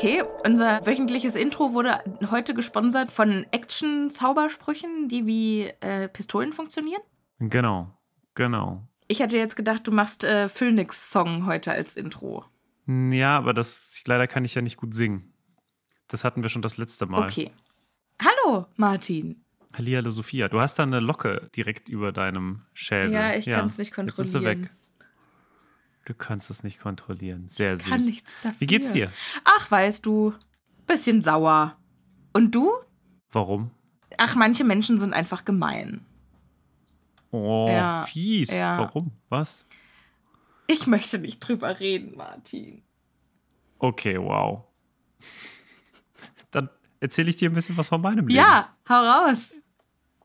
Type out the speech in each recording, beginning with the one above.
Okay, unser wöchentliches Intro wurde heute gesponsert von Action-Zaubersprüchen, die wie äh, Pistolen funktionieren. Genau, genau. Ich hatte jetzt gedacht, du machst äh, Phoenix-Song heute als Intro. Ja, aber das leider kann ich ja nicht gut singen. Das hatten wir schon das letzte Mal. Okay. Hallo, Martin. Hallihallo Sophia, du hast da eine Locke direkt über deinem Schädel. Ja, ich kann's nicht Jetzt ist sie kontrollieren. weg. Du kannst es nicht kontrollieren. Sehr süß. Kann nichts dafür. Wie geht's dir? Ach, weißt du, bisschen sauer. Und du? Warum? Ach, manche Menschen sind einfach gemein. Oh, Ja, fies. ja. Warum? Was? Ich möchte nicht drüber reden, Martin. Okay, wow. Dann erzähle ich dir ein bisschen was von meinem Leben. Ja, hau raus.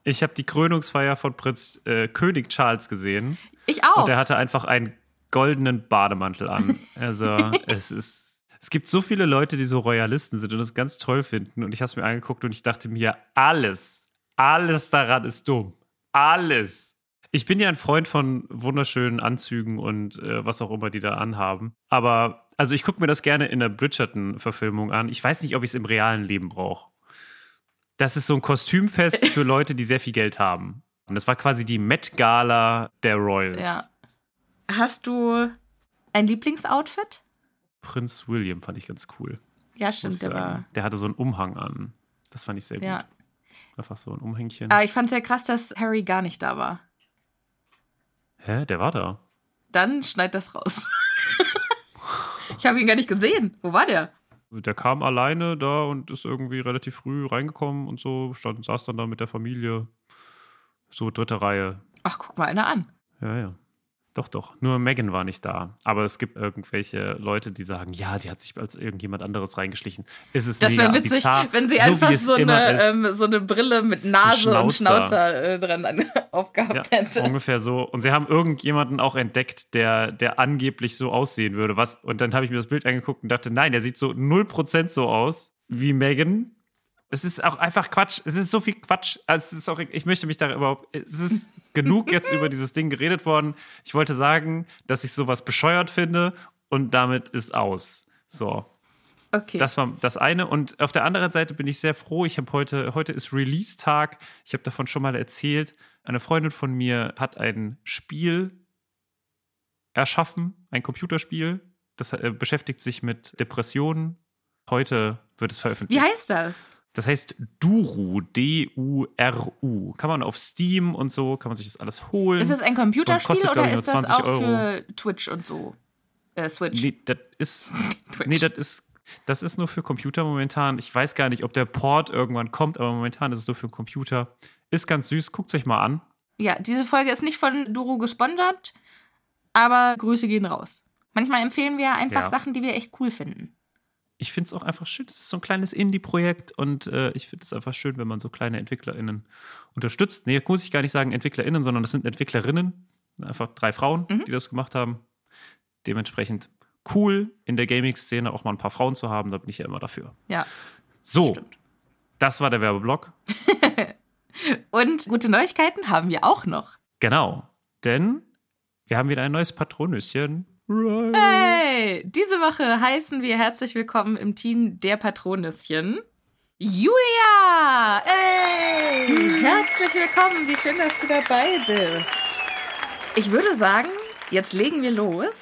Ich habe die Krönungsfeier von Prinz äh, König Charles gesehen Ich auch. und er hatte einfach einen goldenen Bademantel an. Also es ist, es gibt so viele Leute, die so Royalisten sind und das ganz toll finden und ich habe es mir angeguckt und ich dachte mir, alles, Alles daran ist dumm. Alles. Ich bin ja ein Freund von wunderschönen Anzügen und äh, was auch immer die da anhaben. Aber, also ich gucke mir das gerne in der Bridgerton-Verfilmung an. Ich weiß nicht, ob ich es im realen Leben brauche. Das ist so ein Kostümfest für Leute, die sehr viel Geld haben. Und das war quasi die Met-Gala der Royals. Ja. Hast du ein Lieblingsoutfit? Prinz William fand ich ganz cool. Ja, stimmt, der war. Der hatte so einen Umhang an. Das fand ich sehr Ja. gut. Einfach so ein Umhängchen. Aber ich fand es sehr krass, dass Harry gar nicht da war. Hä? Der war da. Dann schneid das raus. ich habe ihn gar nicht gesehen. Wo war der? Der kam alleine da und ist irgendwie relativ früh reingekommen und so, stand, saß dann da mit der Familie. So dritte Reihe. Ach, guck mal einer an. Ja, ja. Doch, doch. Nur Megan war nicht da. Aber es gibt irgendwelche Leute, die sagen, ja, die hat sich als irgendjemand anderes reingeschlichen. Es ist Das mega wäre witzig, bizarr, wenn sie so einfach es so, eine, ähm, so eine Brille mit Nase und Schnauzer. Schnauzer äh, dran an, aufgehabt Ja, hätte. ungefähr so. Und sie haben irgendjemanden auch entdeckt, der, der angeblich so aussehen würde. Was, und dann habe ich mir das Bild angeguckt und dachte, nein, der sieht so 0% so aus wie Megan. Es ist auch einfach Quatsch. Es ist so viel Quatsch. Also es ist auch, ich möchte mich da überhaupt. Es ist genug jetzt über dieses Ding geredet worden. Ich wollte sagen, dass ich sowas bescheuert finde und damit ist aus. So. Okay. Das war das eine. Und auf der anderen Seite bin ich sehr froh. Ich habe heute, heute ist Release-Tag. Ich habe davon schon mal erzählt. Eine Freundin von mir hat ein Spiel erschaffen, ein Computerspiel. Das äh, beschäftigt sich mit Depressionen. Heute wird es veröffentlicht. Wie heißt das? Das heißt Duru, D-U-R-U. Kann man auf Steam und so, kann man sich das alles holen. Ist das ein Computerspiel kostet, oder ich, ist nur das 20 auch Euro. für Twitch und so? Äh, Switch. Nee, das ist, nee, das ist, das ist nur für Computer momentan. Ich weiß gar nicht, ob der Port irgendwann kommt, aber momentan ist es nur für Computer. Ist ganz süß, guckt euch mal an. Ja, diese Folge ist nicht von Duro gesponsert, aber Grüße gehen raus. Manchmal empfehlen wir einfach Ja. Sachen, die wir echt cool finden. Ich finde es auch einfach schön. Es ist so ein kleines Indie-Projekt und äh, ich finde es einfach schön, wenn man so kleine EntwicklerInnen unterstützt. Nee, muss ich gar nicht sagen EntwicklerInnen, sondern das sind EntwicklerInnen. Einfach drei Frauen, Mhm. die das gemacht haben. Dementsprechend cool, in der Gaming-Szene auch mal ein paar Frauen zu haben. Da bin ich ja immer dafür. Ja, So, stimmt. das war der Werbeblock. Und gute Neuigkeiten haben wir auch noch. Genau, denn wir haben wieder ein neues Patronüschen. Right. Hey, diese Woche heißen wir herzlich willkommen im Team der Patronüschen. Julia! Hey! Herzlich willkommen, wie schön, dass du dabei bist. Ich würde sagen, jetzt legen wir los.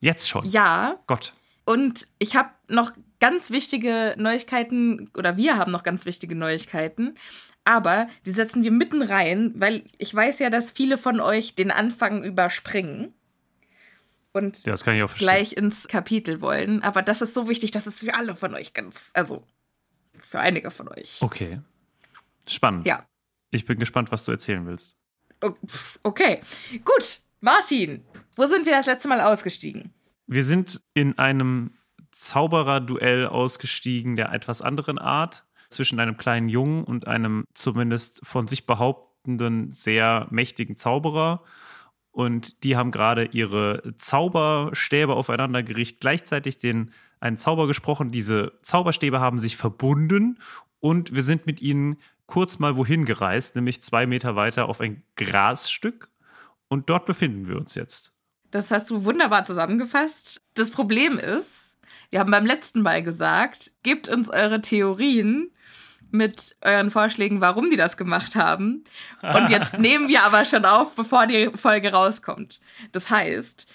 Jetzt schon. Ja, Gott. und ich habe noch ganz wichtige Neuigkeiten, oder wir haben noch ganz wichtige Neuigkeiten, aber die setzen wir mitten rein, weil ich weiß ja, dass viele von euch den Anfang überspringen und Ja, das kann ich auch verstehen. gleich ins Kapitel wollen. Aber das ist so wichtig, dass es für alle von euch ganz, also für einige von euch. Okay. Spannend. Ja. Ich bin gespannt, was du erzählen willst. Okay, gut. Martin, wo sind wir das letzte Mal ausgestiegen? Wir sind in einem Zauberer-Duell ausgestiegen der etwas anderen Art zwischen einem kleinen Jungen und einem zumindest von sich behauptenden sehr mächtigen Zauberer. Und die haben gerade ihre Zauberstäbe aufeinander gerichtet, gleichzeitig den einen Zauber gesprochen. Diese Zauberstäbe haben sich verbunden und wir sind mit ihnen kurz mal wohin gereist, nämlich zwei Meter weiter auf ein Grasstück. Und dort befinden wir uns jetzt. Das hast du wunderbar zusammengefasst. Das Problem ist, wir haben beim letzten Mal gesagt, gebt uns eure Theorien mit euren Vorschlägen, warum die das gemacht haben. Und jetzt nehmen wir aber schon auf, bevor die Folge rauskommt. Das heißt,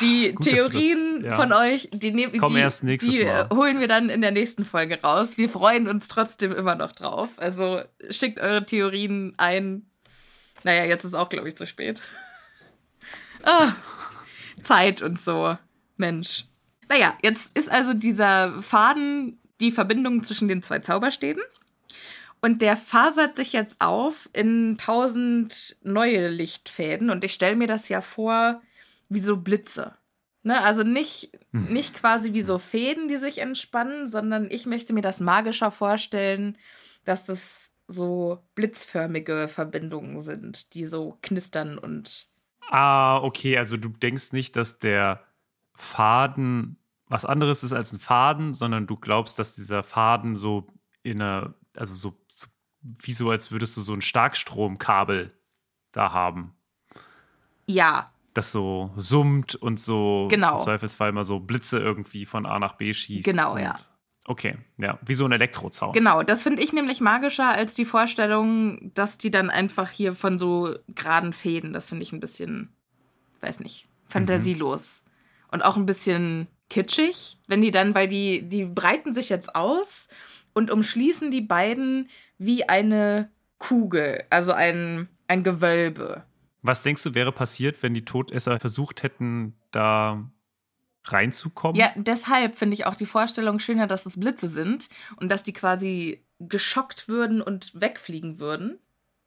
die Gut, du das- Theorien ja. von euch, die, Kommen die, erst nächstes die Mal. holen wir dann in der nächsten Folge raus. Wir freuen uns trotzdem immer noch drauf. Also schickt eure Theorien ein. Naja, jetzt ist auch, glaube ich, zu spät. Ah, Zeit und so. Mensch. Naja, jetzt ist also dieser Faden die Verbindung zwischen den zwei Zauberstäben. Und der fasert sich jetzt auf in tausend neue Lichtfäden. Und ich stelle mir das ja vor wie so Blitze. Ne? Also nicht, nicht quasi wie so Fäden, die sich entspannen, sondern ich möchte mir das magischer vorstellen, dass das so blitzförmige Verbindungen sind, die so knistern und Ah, okay, also du denkst nicht, dass der Faden was anderes ist als ein Faden, sondern du glaubst, dass dieser Faden so in einer, also so, so wie so, als würdest du so ein Starkstromkabel da haben. Ja, Das so summt und so Genau. im Zweifelsfall mal so Blitze irgendwie von A nach B schießt. Genau, ja. Okay, ja, wie so ein Elektrozaun. genau. Das finde ich nämlich magischer als die Vorstellung, dass die dann einfach hier von so geraden Fäden, das finde ich ein bisschen, weiß nicht, fantasielos. Und auch ein bisschen kitschig, wenn die dann, weil die, die breiten sich jetzt aus und umschließen die beiden wie eine Kugel, also ein, ein Gewölbe. Was denkst du, wäre passiert, wenn die Todesser versucht hätten, da reinzukommen? Ja, deshalb finde ich auch die Vorstellung schöner, dass es Blitze sind und dass die quasi geschockt würden und wegfliegen würden.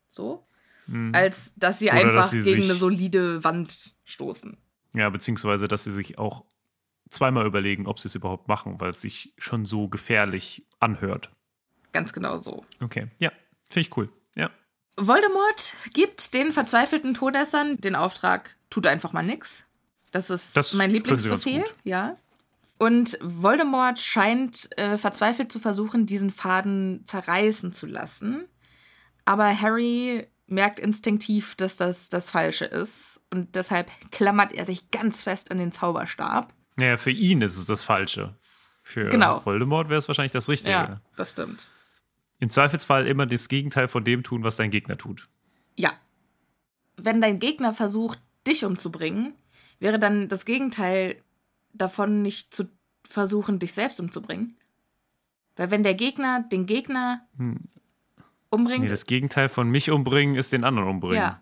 So. Mhm. Als dass sie Oder einfach dass sie gegen eine solide Wand stoßen. Ja, beziehungsweise, dass sie sich auch zweimal überlegen, ob sie es überhaupt machen, weil es sich schon so gefährlich anhört. Ganz genau so. Okay, ja, finde ich cool. Ja. Voldemort gibt den verzweifelten Todessern den Auftrag, tut einfach mal nix. Das ist Das mein Lieblingsbefehl, ja. Und Voldemort scheint äh, verzweifelt zu versuchen, diesen Faden zerreißen zu lassen. Aber Harry merkt instinktiv, dass das das Falsche ist. Und deshalb klammert er sich ganz fest an den Zauberstab. Naja, für ihn ist es das Falsche. Für Genau. Voldemort wäre es wahrscheinlich das Richtige. Ja, das stimmt. Im Zweifelsfall immer das Gegenteil von dem tun, was dein Gegner tut. Ja. Wenn dein Gegner versucht, dich umzubringen, wäre dann das Gegenteil davon nicht zu versuchen, dich selbst umzubringen. Weil wenn der Gegner den Gegner Hm. umbringt, Nee, das Gegenteil von mich umbringen ist den anderen umbringen. ja.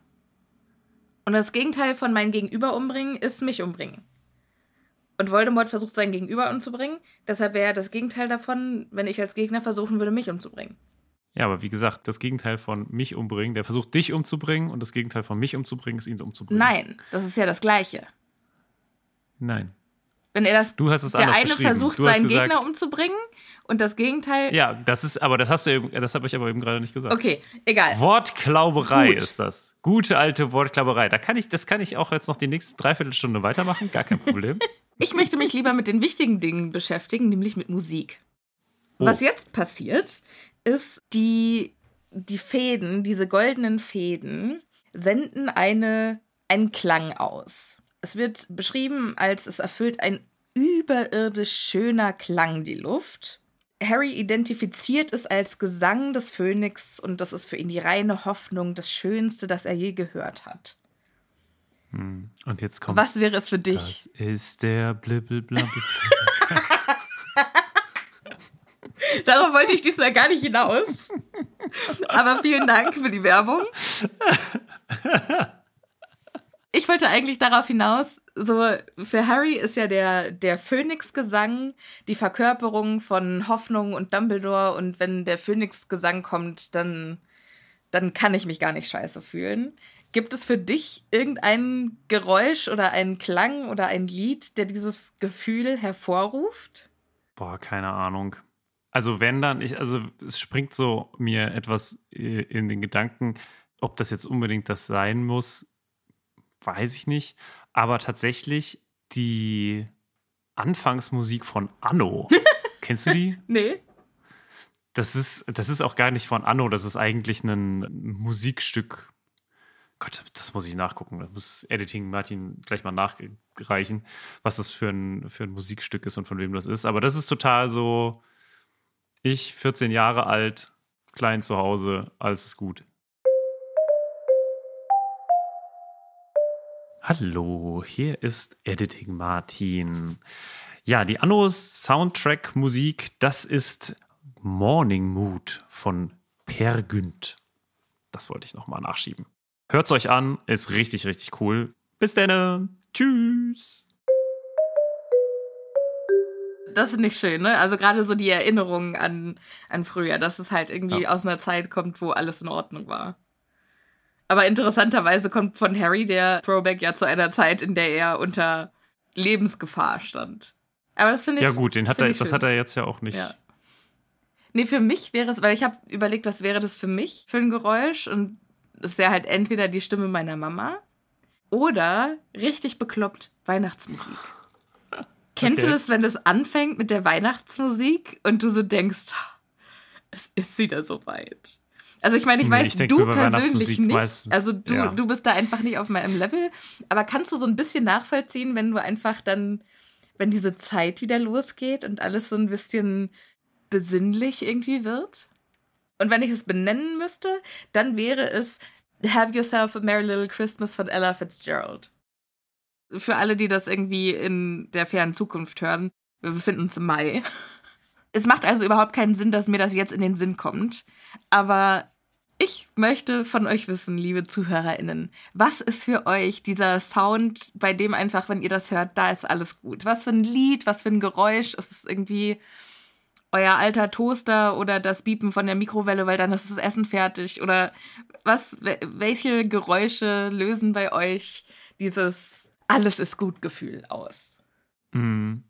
Und das Gegenteil von mein Gegenüber umbringen ist mich umbringen. Und Voldemort versucht sein Gegenüber umzubringen. Deshalb wäre das Gegenteil davon, wenn ich als Gegner versuchen würde, mich umzubringen. Ja, aber wie gesagt, das Gegenteil von mich umbringen, der versucht dich umzubringen und das Gegenteil von mich umzubringen ist ihn umzubringen. Nein, das ist ja das Gleiche. Nein. Wenn er das, Du hast es der eine versucht, seinen gesagt- Gegner umzubringen und das Gegenteil. Ja, das ist, aber das hast du eben, das habe ich aber eben gerade nicht gesagt. Okay, egal. Wortklauberei Gut. ist das. Gute alte Wortklauberei. Da kann ich, das kann ich auch jetzt noch die nächste Dreiviertelstunde weitermachen, gar kein Problem. Ich möchte mich lieber mit den wichtigen Dingen beschäftigen, nämlich mit Musik. Oh. Was jetzt passiert, ist, die, die Fäden, diese goldenen Fäden, senden eine, einen Klang aus. Es wird beschrieben, als es erfüllt ein überirdisch schöner Klang die Luft. Harry identifiziert es als Gesang des Phönix und das ist für ihn die reine Hoffnung, das Schönste, das er je gehört hat. Und jetzt kommt. Was wäre es für dich? Das ist der Blibbelblabbel. Darauf wollte ich diesmal gar nicht hinaus. Aber vielen Dank für die Werbung. Ich wollte eigentlich darauf hinaus, so für Harry ist ja der, der Phönix-Gesang die Verkörperung von Hoffnung und Dumbledore und wenn der Phönix-Gesang kommt, dann, dann kann ich mich gar nicht scheiße fühlen. Gibt es für dich irgendein Geräusch oder einen Klang oder ein Lied, der dieses Gefühl hervorruft? Boah, keine Ahnung. Also wenn dann, ich, also es springt so mir etwas äh, in den Gedanken, ob das jetzt unbedingt das sein muss, weiß ich nicht. Aber tatsächlich die Anfangsmusik von Anno. Kennst du die? Nee. Das ist, das ist auch gar nicht von Anno, das ist eigentlich ein Musikstück. Gott, das muss ich nachgucken. Das muss Editing Martin gleich mal nachreichen, was das für ein, für ein Musikstück ist und von wem das ist. Aber das ist total so, ich, 14 Jahre alt, klein zu Hause, alles ist gut. Hallo, hier ist Editing Martin. Ja, die Annos Soundtrack Musik, das ist Morning Mood von Per Günd. Das wollte ich nochmal nachschieben. Hört's euch an, ist richtig, richtig cool. Bis dann. Tschüss. Das ist nicht schön, ne? Also gerade so die Erinnerungen an, an früher, dass es halt irgendwie Ja. aus einer Zeit kommt, wo alles in Ordnung war. Aber interessanterweise kommt von Harry der Throwback ja zu einer Zeit, in der er unter Lebensgefahr stand. Aber das finde ich. Ja gut, den hat er, das schön. hat er jetzt ja auch nicht. Ja. Nee, für mich wäre es, weil ich habe überlegt, was wäre das für mich für ein Geräusch und es wäre halt entweder die Stimme meiner Mama oder richtig bekloppt Weihnachtsmusik. Kennst du Okay. das, wenn das anfängt mit der Weihnachtsmusik und du so denkst, es ist wieder soweit? Also ich meine, ich Nee, weiß, ich denke du persönlich nicht. meistens, also du, ja. du bist da einfach nicht auf meinem Level. Aber kannst du so ein bisschen nachvollziehen, wenn du einfach dann, wenn diese Zeit wieder losgeht und alles so ein bisschen besinnlich irgendwie wird? Und wenn ich es benennen müsste, dann wäre es Have Yourself a Merry Little Christmas von Ella Fitzgerald. Für alle, die das irgendwie in der fernen Zukunft hören, wir befinden uns im Mai. Es macht also überhaupt keinen Sinn, dass mir das jetzt in den Sinn kommt. Aber ich möchte von euch wissen, liebe ZuhörerInnen, was ist für euch dieser Sound, bei dem einfach, wenn ihr das hört, da ist alles gut? Was für ein Lied, was für ein Geräusch? Ist es irgendwie euer alter Toaster oder das Biepen von der Mikrowelle, weil dann ist das Essen fertig? Oder was, wel- welche Geräusche lösen bei euch dieses Alles ist gut Gefühl aus? Mhm.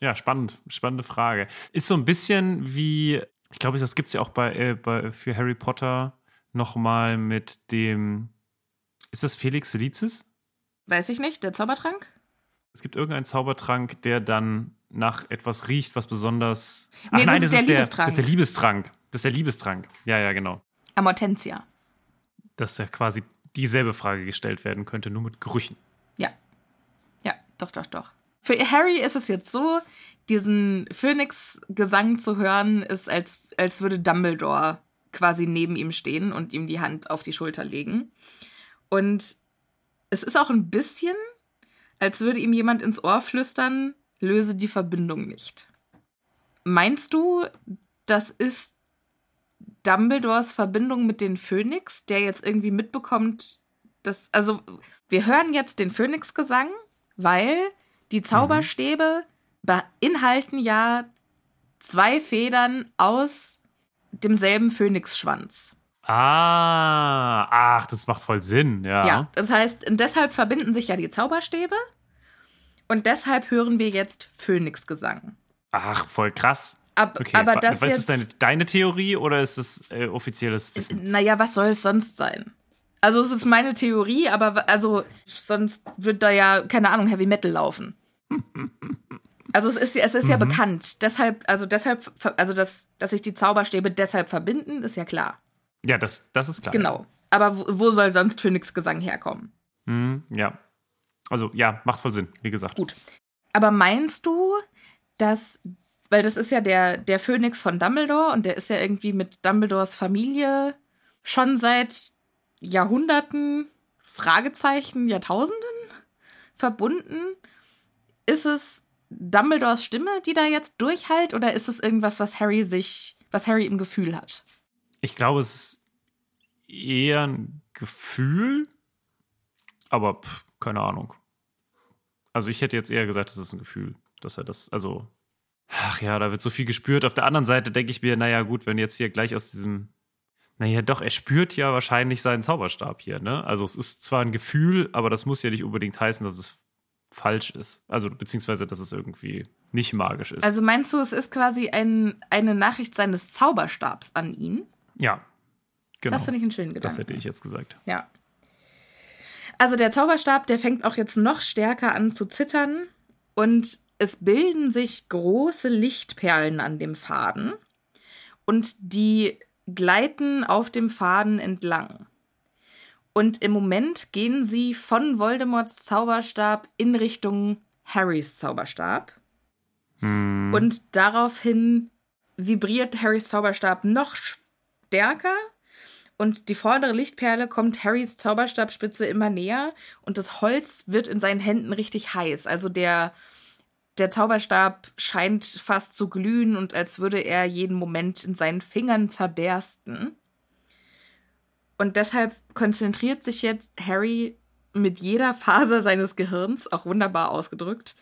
Ja, spannend. Spannende Frage. Ist so ein bisschen wie, ich glaube, das gibt es ja auch bei, äh, bei, für Harry Potter nochmal mit dem, ist das Felix Felicis? Weiß ich nicht, der Zaubertrank? Es gibt irgendeinen Zaubertrank, der dann nach etwas riecht, was besonders. Nee, das ist der Liebestrank. Das ist der Liebestrank. Das ist der Liebestrank. Ja, ja, genau. Amortensia. Dass ja quasi dieselbe Frage gestellt werden könnte, nur mit Gerüchen. Ja. Ja, doch, doch, doch. Für Harry ist es jetzt so, diesen Phönix-Gesang zu hören, ist, als, als würde Dumbledore quasi neben ihm stehen und ihm die Hand auf die Schulter legen. Und es ist auch ein bisschen, als würde ihm jemand ins Ohr flüstern, löse die Verbindung nicht. Meinst du, das ist Dumbledores Verbindung mit den Phönix, der jetzt irgendwie mitbekommt, dass, also wir hören jetzt den Phönix-Gesang, weil die Zauberstäbe beinhalten ja zwei Federn aus demselben Phönixschwanz. Ah, ach, das macht voll Sinn, ja. Ja, das heißt, deshalb verbinden sich ja die Zauberstäbe und deshalb hören wir jetzt Phönix-Gesang. Ach, voll krass. Ab, Okay, aber das was ist deine, deine Theorie oder ist das äh, offizielles Wissen? Naja, was soll es sonst sein? Also es ist meine Theorie, aber also sonst wird da ja, keine Ahnung, Heavy Metal laufen. Also es ist, es ist ja bekannt. Deshalb, also deshalb, also dass, dass sich die Zauberstäbe deshalb verbinden, ist ja klar. Ja, das, das ist klar. Genau. Aber wo, wo soll sonst Phoenix Gesang herkommen? Mhm, ja. Also, ja, macht voll Sinn, wie gesagt. Gut. Aber meinst du, dass, weil das ist ja der, der Phönix von Dumbledore und der ist ja irgendwie mit Dumbledores Familie schon seit Jahrhunderten, Fragezeichen, Jahrtausenden verbunden. Ist es Dumbledores Stimme, die da jetzt durchhält, oder ist es irgendwas, was Harry sich, was Harry im Gefühl hat? Ich glaube, es ist eher ein Gefühl, aber pff, keine Ahnung. Also, ich hätte jetzt eher gesagt, es ist ein Gefühl, dass er das, also, ach ja, da wird so viel gespürt. Auf der anderen Seite denke ich mir, naja, gut, wenn jetzt hier gleich aus diesem, naja, doch, er spürt ja wahrscheinlich seinen Zauberstab hier, ne? Also, es ist zwar ein Gefühl, aber das muss ja nicht unbedingt heißen, dass es falsch ist. Also, beziehungsweise, dass es irgendwie nicht magisch ist. Also meinst du, es ist quasi ein, eine Nachricht seines Zauberstabs an ihn? ja, genau. Das finde ich einen schönen Gedanken. das hätte ich jetzt gesagt. Ja. Also der Zauberstab, der fängt auch jetzt noch stärker an zu zittern und es bilden sich große Lichtperlen an dem Faden und die gleiten auf dem Faden entlang. Und im Moment gehen sie von Voldemorts Zauberstab in Richtung Harrys Zauberstab. Hm. Und daraufhin vibriert Harrys Zauberstab noch stärker. Und die vordere Lichtperle kommt Harrys Zauberstabspitze immer näher. Und das Holz wird in seinen Händen richtig heiß. Also der, der Zauberstab scheint fast zu glühen und als würde er jeden Moment in seinen Fingern zerbersten. Und deshalb konzentriert sich jetzt Harry mit jeder Faser seines Gehirns, auch wunderbar ausgedrückt,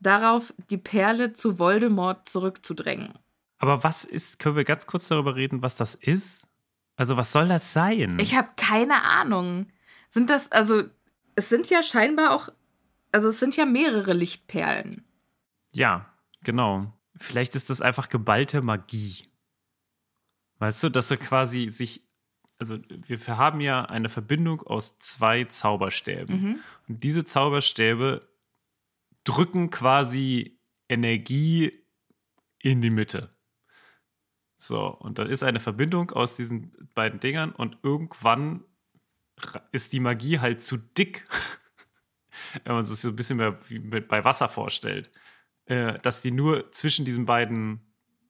darauf, die Perle zu Voldemort zurückzudrängen. Aber was ist, können wir ganz kurz darüber reden, was das ist? Also, was soll das sein? Ich habe keine Ahnung. Sind das, also, es sind ja scheinbar auch, also es sind ja mehrere Lichtperlen. ja, genau. Vielleicht ist das einfach geballte Magie. Weißt du, dass er quasi sich, also wir haben ja eine Verbindung aus zwei Zauberstäben. Und diese Zauberstäbe drücken quasi Energie in die Mitte. So, und dann ist eine Verbindung aus diesen beiden Dingern und irgendwann ist die Magie halt zu dick, wenn man sich so ein bisschen mehr wie bei Wasser vorstellt, äh, dass die nur zwischen diesen beiden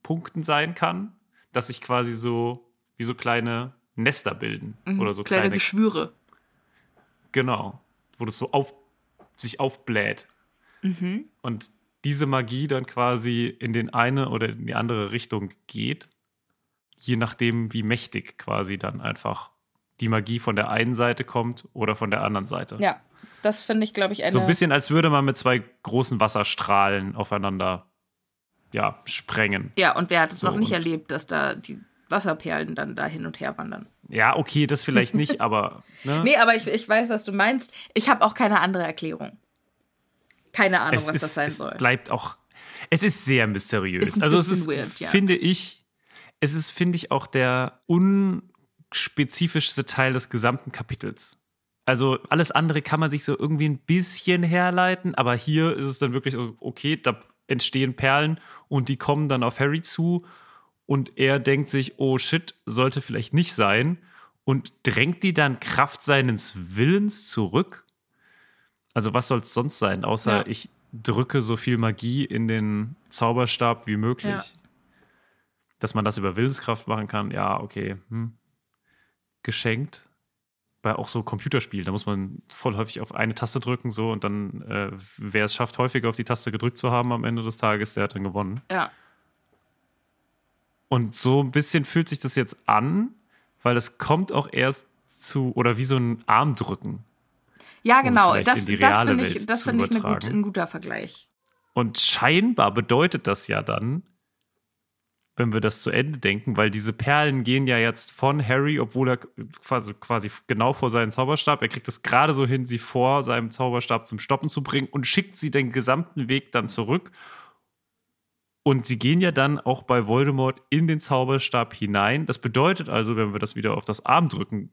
Punkten sein kann, dass sich quasi so wie so kleine Nester bilden mhm, oder so kleine, kleine Geschwüre. Genau, wo das so auf, sich aufbläht. Mhm. Und diese Magie dann quasi in den eine oder in die andere Richtung geht, je nachdem, wie mächtig quasi dann einfach die Magie von der einen Seite kommt oder von der anderen Seite. Ja, das finde ich, glaube ich, eine. So ein bisschen, als würde man mit zwei großen Wasserstrahlen aufeinander ja, sprengen. Ja, und wer hat es so, noch nicht erlebt, dass da die Wasserperlen dann da hin und her wandern? Ja, okay, das vielleicht nicht, aber. Ne? Nee, aber ich, ich weiß, was du meinst. Ich habe auch keine andere Erklärung. Keine Ahnung, es was ist, das sein es soll. Bleibt auch. Es ist sehr mysteriös. Ist also es ist, weird, ja. finde ich, es ist, finde ich, auch der unspezifischste Teil des gesamten Kapitels. Also alles andere kann man sich so irgendwie ein bisschen herleiten, aber hier ist es dann wirklich okay, da entstehen Perlen und die kommen dann auf Harry zu und er denkt sich, oh shit, sollte vielleicht nicht sein und drängt die dann Kraft seines Willens zurück. Also was soll es sonst sein, außer ja. ich drücke so viel Magie in den Zauberstab wie möglich. Ja. Dass man das über Willenskraft machen kann, ja, okay. Hm. Geschenkt. Bei auch so Computerspielen, da muss man voll häufig auf eine Taste drücken, so und dann, äh, wer es schafft, häufiger auf die Taste gedrückt zu haben am Ende des Tages, der hat dann gewonnen. Ja. Und so ein bisschen fühlt sich das jetzt an, weil das kommt auch erst zu, oder wie so ein Armdrücken. Ja, genau. Das, das finde ich, das find ich eine gut, ein guter Vergleich. Und scheinbar bedeutet das ja dann, wenn wir das zu Ende denken, weil diese Perlen gehen ja jetzt von Harry, obwohl er quasi, quasi genau vor seinem Zauberstab, er kriegt es gerade so hin, sie vor seinem Zauberstab zum Stoppen zu bringen und schickt sie den gesamten Weg dann zurück und sie gehen ja dann auch bei Voldemort in den Zauberstab hinein. Das bedeutet also, wenn wir das wieder auf das Armdrücken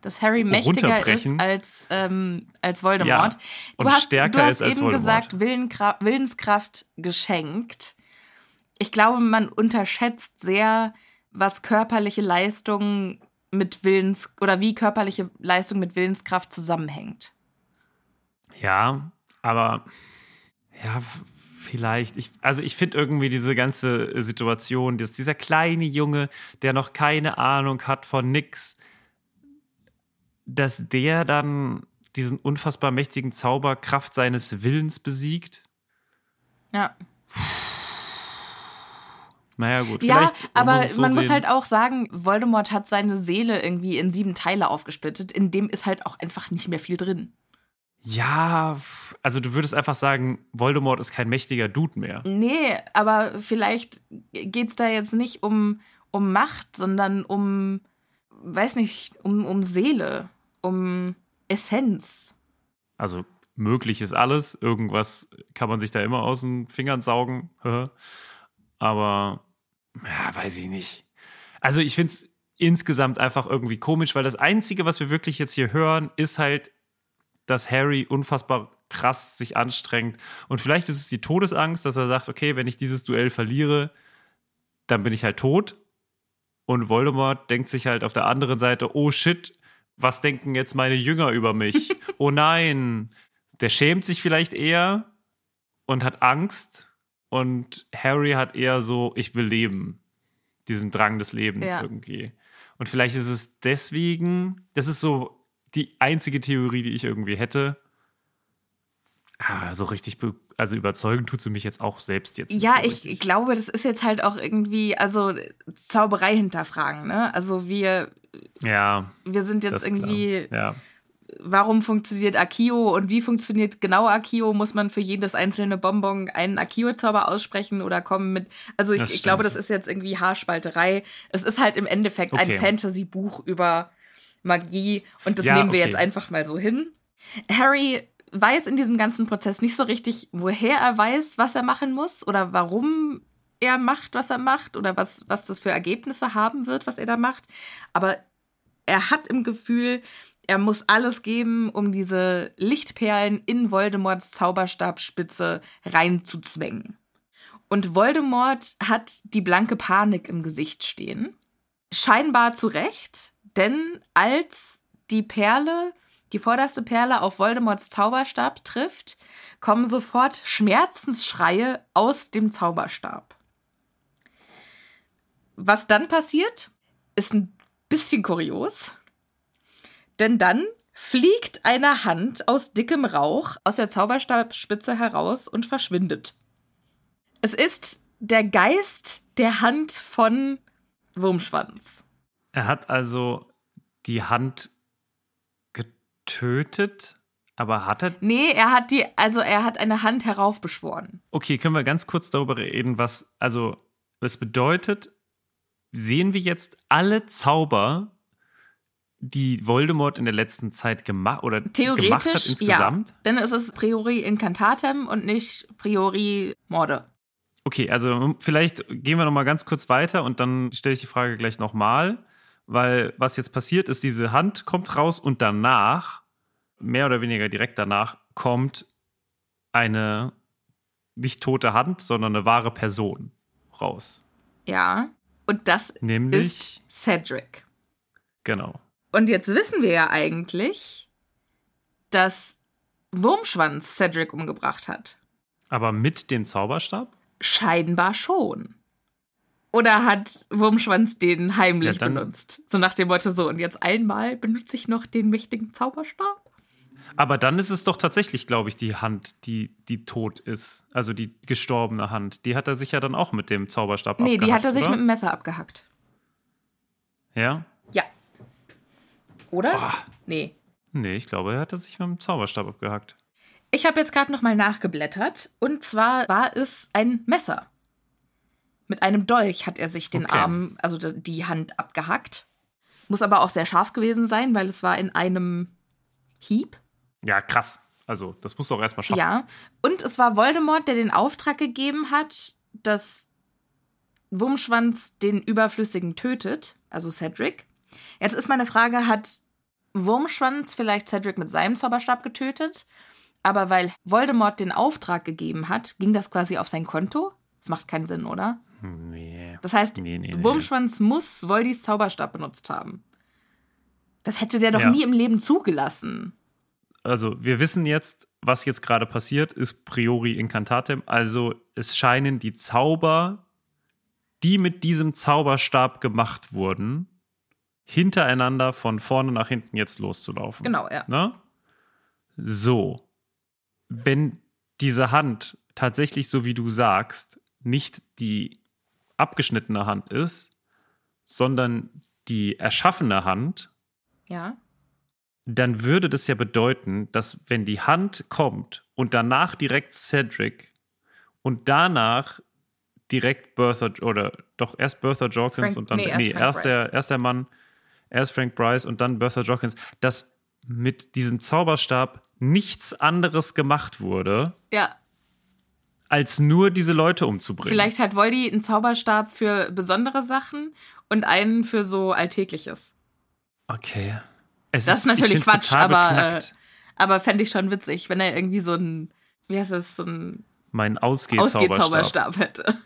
dass Harry mächtiger ist als, ähm, als Voldemort. Ja, und du hast, stärker du hast ist als eben Voldemort. gesagt, Willenskraft, Willenskraft geschenkt. Ich glaube, man unterschätzt sehr, was körperliche Leistung mit Willens oder wie körperliche Leistung mit Willenskraft zusammenhängt. Ja, aber ja, Vielleicht. Ich, also ich finde irgendwie diese ganze Situation, dass dieser kleine Junge, der noch keine Ahnung hat von nix, dass der dann diesen unfassbar mächtigen Zauber Kraft seines Willens besiegt. Ja. Naja, gut. Ja, aber so man sehen. muss halt auch sagen, Voldemort hat seine Seele irgendwie in sieben Teile aufgesplittet. In dem ist halt auch einfach nicht mehr viel drin. Ja, also du würdest einfach sagen, Voldemort ist kein mächtiger Dude mehr. Nee, aber vielleicht geht es da jetzt nicht um, um Macht, sondern um, weiß nicht, um, um Seele, um Essenz. Also möglich ist alles. Irgendwas kann man sich da immer aus den Fingern saugen. aber, ja, weiß ich nicht. Also ich finde es insgesamt einfach irgendwie komisch, weil das Einzige, was wir wirklich jetzt hier hören, ist halt dass Harry unfassbar krass sich anstrengt. Und vielleicht ist es die Todesangst, dass er sagt, okay, wenn ich dieses Duell verliere, dann bin ich halt tot. Und Voldemort denkt sich halt auf der anderen Seite, oh shit, was denken jetzt meine Jünger über mich? oh nein. Der schämt sich vielleicht eher und hat Angst. Und Harry hat eher so, ich will leben. Diesen Drang des Lebens ja. irgendwie. Und vielleicht ist es deswegen, das ist so die einzige Theorie, die ich irgendwie hätte. Ah, so richtig, also überzeugen tut sie mich jetzt auch selbst jetzt. Ja, so ich richtig. glaube, das ist jetzt halt auch irgendwie, also Zauberei hinterfragen, ne? Also wir, ja, wir sind jetzt irgendwie, ja. Warum funktioniert Akio und wie funktioniert genau Akio? Muss man für jedes einzelne Bonbon einen Akio-Zauber aussprechen oder kommen mit, also ich, ich, glaube, das ist jetzt irgendwie Haarspalterei. Es ist halt im Endeffekt okay. ein Fantasy-Buch über Magie und das ja, nehmen wir okay. jetzt einfach mal so hin. Harry weiß in diesem ganzen Prozess nicht so richtig, woher er weiß, was er machen muss oder warum er macht, was er macht oder was, was das für Ergebnisse haben wird, was er da macht. Aber er hat im Gefühl, er muss alles geben, um diese Lichtperlen in Voldemorts Zauberstabspitze reinzuzwängen. Und Voldemort hat die blanke Panik im Gesicht stehen. Scheinbar zu Recht, denn als die Perle, die vorderste Perle auf Voldemorts Zauberstab trifft, kommen sofort Schmerzensschreie aus dem Zauberstab. Was dann passiert, ist ein bisschen kurios. Denn dann fliegt eine Hand aus dickem Rauch aus der Zauberstabspitze heraus und verschwindet. Es ist der Geist der Hand von Wurmschwanz. Er hat also die Hand getötet, aber hat er. Nee, er hat die, also er hat eine Hand heraufbeschworen. Okay, können wir ganz kurz darüber reden, was, also, was bedeutet, sehen wir jetzt alle Zauber, die Voldemort in der letzten Zeit gemacht oder gemacht hat insgesamt? Ja, denn es ist priori Incantatem und nicht priori Morde. Okay, also vielleicht gehen wir noch mal ganz kurz weiter und dann stelle ich die Frage gleich nochmal, weil was jetzt passiert ist, diese Hand kommt raus und danach, mehr oder weniger direkt danach, kommt eine nicht tote Hand, sondern eine wahre Person raus. Ja, und das Nämlich, ist Cedric. Genau. Und jetzt wissen wir ja eigentlich, dass Wurmschwanz Cedric umgebracht hat. Aber mit dem Zauberstab? Scheinbar schon. Oder hat Wurmschwanz den heimlich ja, benutzt? So nach dem Motto so, und jetzt einmal benutze ich noch den mächtigen Zauberstab? Aber dann ist es doch tatsächlich, glaube ich, die Hand, die, die tot ist. Also die gestorbene Hand. Die hat er sich ja dann auch mit dem Zauberstab nee, abgehackt. Nee, die hat er sich oder? mit dem Messer abgehackt. Ja? Oder? Oh. Nee. Nee, ich glaube, er hat er sich mit dem Zauberstab abgehackt. Ich habe jetzt gerade nochmal nachgeblättert. Und zwar war es ein Messer. Mit einem Dolch hat er sich den okay. Arm, also die Hand abgehackt. Muss aber auch sehr scharf gewesen sein, weil es war in einem Hieb. Ja, krass. Also, das musst du auch erstmal schaffen. Ja, und es war Voldemort, der den Auftrag gegeben hat, dass Wurmschwanz den Überflüssigen tötet, also Cedric. Jetzt ist meine Frage, hat Wurmschwanz vielleicht Cedric mit seinem Zauberstab getötet? Aber weil Voldemort den Auftrag gegeben hat, ging das quasi auf sein Konto? Das macht keinen Sinn, oder? Nee. Das heißt, nee, nee, nee. Wurmschwanz muss Voldis Zauberstab benutzt haben. Das hätte der doch ja. nie im Leben zugelassen also wir wissen jetzt, was jetzt gerade passiert, ist priori incantatem. Also es scheinen die Zauber, die mit diesem Zauberstab gemacht wurden, hintereinander von vorne nach hinten jetzt loszulaufen. Genau, ja. Ne? So. Wenn diese Hand tatsächlich, so wie du sagst, nicht die abgeschnittene Hand ist, sondern die erschaffene Hand, ja dann würde das ja bedeuten, dass wenn die Hand kommt und danach direkt Cedric und danach direkt Bertha oder doch erst Bertha Jorkins Frank, und dann nee, erst, nee, erst der, erst der Mann, erst Frank Bryce und dann Bertha Jorkins, dass mit diesem Zauberstab nichts anderes gemacht wurde. Ja. Als nur diese Leute umzubringen. Vielleicht hat Voldy einen Zauberstab für besondere Sachen und einen für so Alltägliches. Okay. Es das ist, natürlich Quatsch, aber, äh, aber fände ich schon witzig, wenn er irgendwie so ein, wie heißt das, so ein mein Ausgehzauberstab hätte.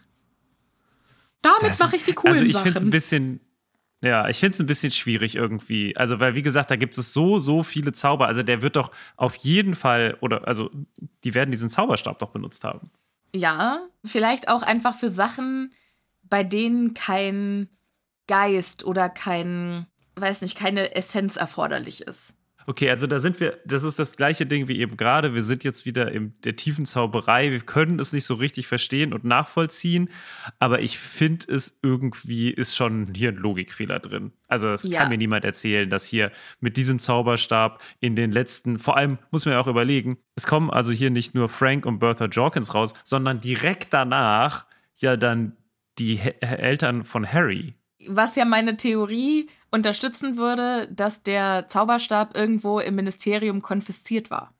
Damit mache ich die coolen Also ich finde es ein bisschen, ja, ich finde es ein bisschen schwierig irgendwie. Also, weil, wie gesagt, da gibt es so, so viele Zauber. Also, der wird doch auf jeden Fall, oder, also, die werden diesen Zauberstab doch benutzt haben. Ja, vielleicht auch einfach für Sachen, bei denen kein Geist oder kein weiß nicht, keine Essenz erforderlich ist. Okay, also da sind wir, das ist das gleiche Ding wie eben gerade. Wir sind jetzt wieder in der tiefen Zauberei. Wir können es nicht so richtig verstehen und nachvollziehen, aber ich finde es irgendwie ist schon hier ein Logikfehler drin. Also es ja. kann mir niemand erzählen, dass hier mit diesem Zauberstab in den letzten, vor allem muss man ja auch überlegen, es kommen also hier nicht nur Frank und Bertha Jorkins raus, sondern direkt danach ja dann die Eltern von Harry. Was ja meine Theorie unterstützen würde, dass der Zauberstab irgendwo im Ministerium konfisziert war.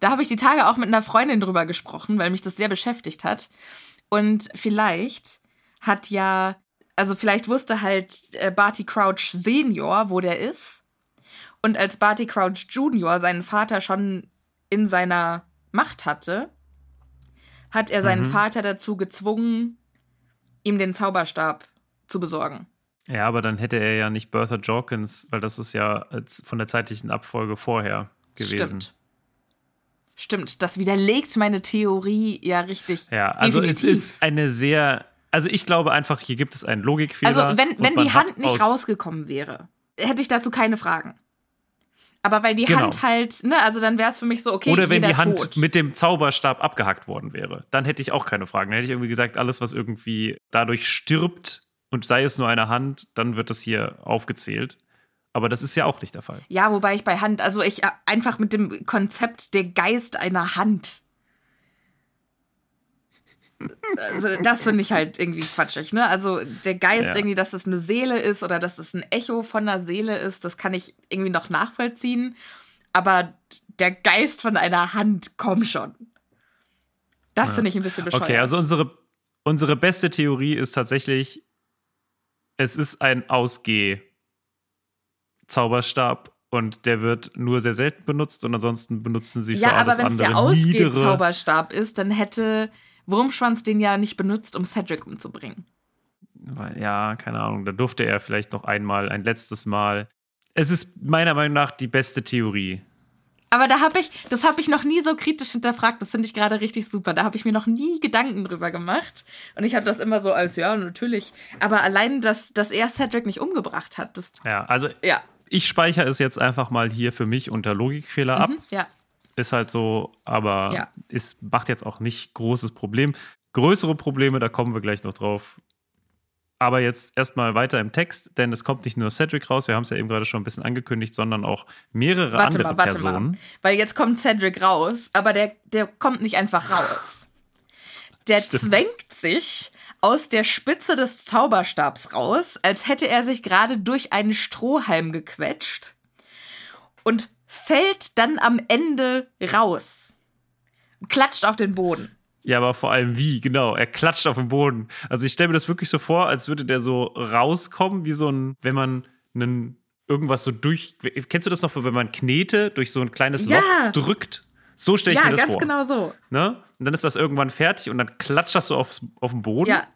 Da habe ich die Tage auch mit einer Freundin drüber gesprochen, weil mich das sehr beschäftigt hat. Und vielleicht hat ja, also vielleicht wusste halt äh, Barty Crouch Senior, wo der ist. Und als Barty Crouch Junior seinen Vater schon in seiner Macht hatte, hat er seinen Mhm. Vater dazu gezwungen, ihm den Zauberstab zu besorgen. Ja, aber dann hätte er ja nicht Bertha Jorkins, weil das ist ja als von der zeitlichen Abfolge vorher gewesen. Stimmt. Stimmt, das widerlegt meine Theorie ja richtig. Ja, also definitiv. es ist eine sehr, also ich glaube einfach, hier gibt es einen Logikfehler. Also, wenn, wenn die Hand nicht aus- rausgekommen wäre, hätte ich dazu keine Fragen. Aber weil die Genau. Hand halt, ne, also dann wäre es für mich so, okay, Oder wenn die Hand tot. mit dem Zauberstab abgehackt worden wäre, dann hätte ich auch keine Fragen. Dann hätte ich irgendwie gesagt, alles, was irgendwie dadurch stirbt und sei es nur eine Hand, dann wird das hier aufgezählt. Aber das ist ja auch nicht der Fall. Ja, wobei ich bei Hand, also ich äh, einfach mit dem Konzept der Geist einer Hand. Also das finde ich halt irgendwie quatschig, ne? Also der Geist Ja. irgendwie, dass es eine Seele ist oder dass es ein Echo von einer Seele ist, das kann ich irgendwie noch nachvollziehen. Aber der Geist von einer Hand, komm schon. Das Ja. finde ich ein bisschen bescheuert. Okay, also unsere, unsere beste Theorie ist tatsächlich, es ist ein Ausgeh-Zauberstab und der wird nur sehr selten benutzt und ansonsten benutzen sie für ja, aber alles wenn es der andere. Ausgeh-Zauberstab ist, dann hätte Wurmschwanz den ja nicht benutzt, um Cedric umzubringen. Ja, keine Ahnung, da durfte er vielleicht noch einmal, ein letztes Mal. Es ist meiner Meinung nach die beste Theorie. Aber da habe ich, das habe ich noch nie so kritisch hinterfragt. Das finde ich gerade richtig super. Da habe ich mir noch nie Gedanken drüber gemacht. Und ich habe das immer so als, ja, natürlich. Aber allein, dass, dass er Cedric nicht umgebracht hat, das, Ja, also ja. ich speichere es jetzt einfach mal hier für mich unter Logikfehler ab. Mhm, ja. Ist halt so, aber Ja. es macht jetzt auch nicht großes Problem. Größere Probleme, da kommen wir gleich noch drauf. Aber jetzt erstmal weiter im Text, denn es kommt nicht nur Cedric raus, wir haben es ja eben gerade schon ein bisschen angekündigt, sondern auch mehrere Warte andere mal, warte Personen. mal. Weil jetzt kommt Cedric raus, aber der, der kommt nicht einfach raus. Der Stimmt. zwängt sich aus der Spitze des Zauberstabs raus, als hätte er sich gerade durch einen Strohhalm gequetscht und fällt dann am Ende raus. Klatscht auf den Boden. Ja, aber vor allem wie, genau. Er klatscht auf den Boden. Also ich stelle mir das wirklich so vor, als würde der so rauskommen, wie so ein, wenn man einen irgendwas so durch. Kennst du das noch, wenn man Knete durch so ein kleines Ja. Loch drückt? So stelle ich Ja, mir das ganz vor. genau so. Ne? Und dann ist das irgendwann fertig und dann klatscht das so aufs, auf den Boden. Ja,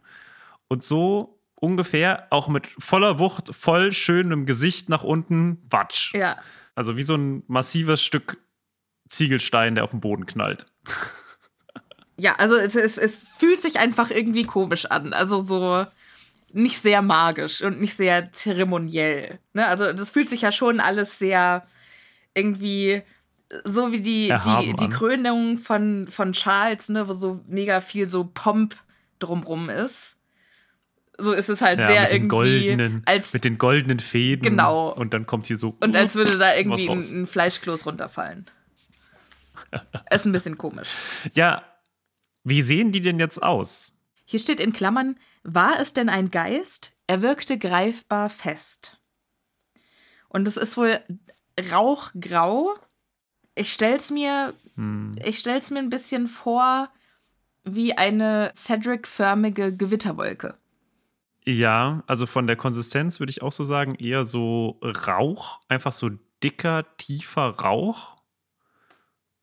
Und so ungefähr auch mit voller Wucht, voll schönem Gesicht nach unten, watsch. ja. Also wie so ein massives Stück Ziegelstein, der auf den Boden knallt. Ja, also es, es, es fühlt sich einfach irgendwie komisch an. Also so nicht sehr magisch und nicht sehr zeremoniell. Ne? Also das fühlt sich ja schon alles sehr irgendwie so wie die, die, Erhaben die. Krönung von, von Charles, ne, wo so mega viel so Pomp drumrum ist. So ist es halt Ja, sehr mit den irgendwie goldenen, als mit den goldenen Fäden. Genau. Und dann kommt hier so. und als würde da irgendwie ein, ein Fleischkloß runterfallen. ist ein bisschen komisch. Ja, wie sehen die denn jetzt aus? Hier steht in Klammern, war es denn ein Geist? Er wirkte greifbar fest. Und es ist wohl rauchgrau. Ich stell's mir, Hm. ich stell's mir ein bisschen vor wie eine Cedric-förmige Gewitterwolke. Ja, also von der Konsistenz würde ich auch so sagen, eher so Rauch, einfach so dicker, tiefer Rauch.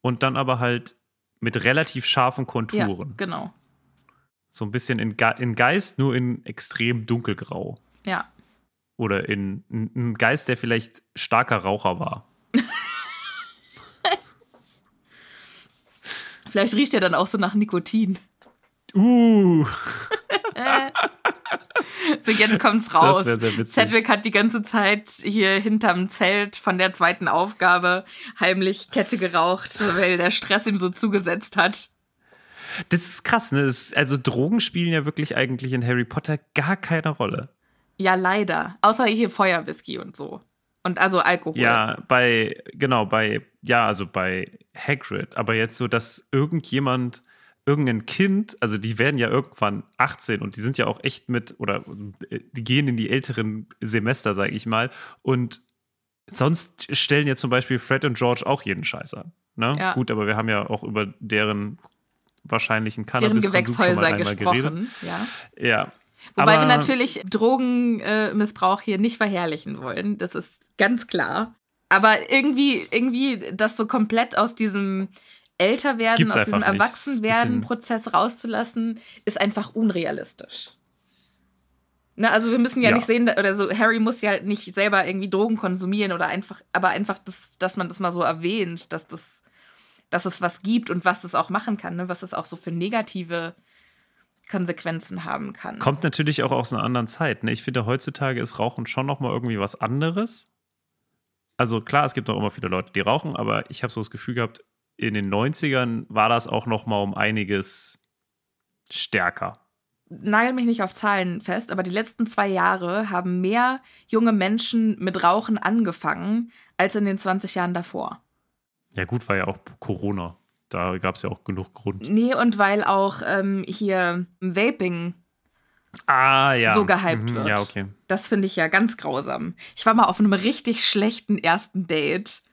Und dann aber halt mit relativ scharfen Ja, Konturen. genau. So ein bisschen in, Ge in Geist, nur in extrem dunkelgrau. Ja. Oder in in- ein Geist, der vielleicht starker Raucher war. Vielleicht riecht er dann auch so nach Nikotin. Uh, So, jetzt kommt's raus. wär sehr witzig. Cedric hat die ganze Zeit hier hinterm Zelt von der zweiten Aufgabe heimlich Kette geraucht, weil der Stress ihm so zugesetzt hat. das ist krass, ne? Das, also Drogen spielen ja wirklich eigentlich in Harry Potter gar keine Rolle. Ja, leider. Außer hier Feuerwhisky und so. Und also Alkohol. Ja, bei, genau, bei, ja, also bei Hagrid. Aber jetzt so, dass irgendjemand, irgendein Kind, also die werden ja irgendwann 18 und die sind ja auch echt mit, oder äh, die gehen in die älteren Semester, sage ich mal. Und sonst stellen ja zum Beispiel Fred und George auch jeden Scheiß an. Ne? Ja. Gut, aber wir haben ja auch über deren wahrscheinlichen deren schon mal Gewächshäuser gesprochen. Ja. Ja. Wobei aber, wir natürlich Drogenmissbrauch hier nicht verherrlichen wollen. Das ist ganz klar. Aber irgendwie, irgendwie das so komplett aus diesem älter werden, aus diesem. Erwachsenwerden-Prozess rauszulassen, ist einfach unrealistisch. Ne, also wir müssen ja, Ja. nicht sehen, oder so, Harry muss ja nicht selber irgendwie Drogen konsumieren oder einfach, aber einfach, das, dass man das mal so erwähnt, dass das, dass es was gibt und was es auch machen kann, ne? was es auch so für negative Konsequenzen haben kann. Kommt natürlich auch aus einer anderen Zeit. Ne? Ich finde, heutzutage ist Rauchen schon nochmal irgendwie was anderes. Also klar, es gibt noch immer viele Leute, die rauchen, aber ich habe so das Gefühl gehabt, in den 90ern war das auch nochmal um einiges stärker. nagel mich nicht auf Zahlen fest, aber die letzten zwei Jahre haben mehr junge Menschen mit Rauchen angefangen als in den 20 Jahren davor. Ja gut, war ja auch Corona. Da gab es ja auch genug Grund. Nee, und weil auch ähm, hier Vaping, Ah, ja. So gehypt wird. Ja, okay. das finde ich ja ganz grausam. Ich war mal auf einem richtig schlechten ersten Date,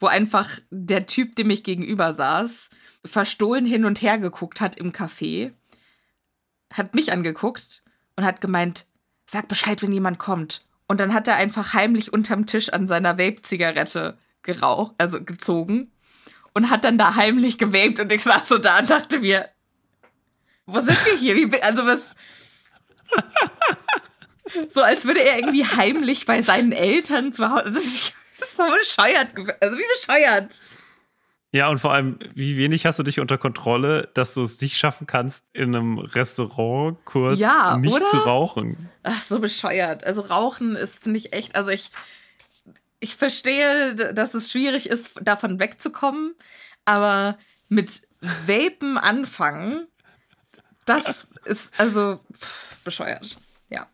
wo einfach der Typ, dem ich gegenüber saß, verstohlen hin und her geguckt hat im Café, hat mich angeguckt und hat gemeint, sag Bescheid, wenn jemand kommt. Und dann hat er einfach heimlich unterm Tisch an seiner Vape-Zigarette geraucht, also gezogen und hat dann da heimlich gewaped und ich saß so da und dachte mir, wo sind wir hier? Wie, also was. so als würde er irgendwie heimlich bei seinen Eltern zu Hause. Das ist so bescheuert. Also wie bescheuert. Ja, und vor allem, wie wenig hast du dich unter Kontrolle, dass du es nicht schaffen kannst, in einem Restaurant kurz Ja, nicht oder? zu rauchen. Ach, so bescheuert. Also Rauchen ist, finde ich, echt. Also ich, ich verstehe, dass es schwierig ist, davon wegzukommen, aber mit Vapen anfangen, das ist also pff, bescheuert. Ja.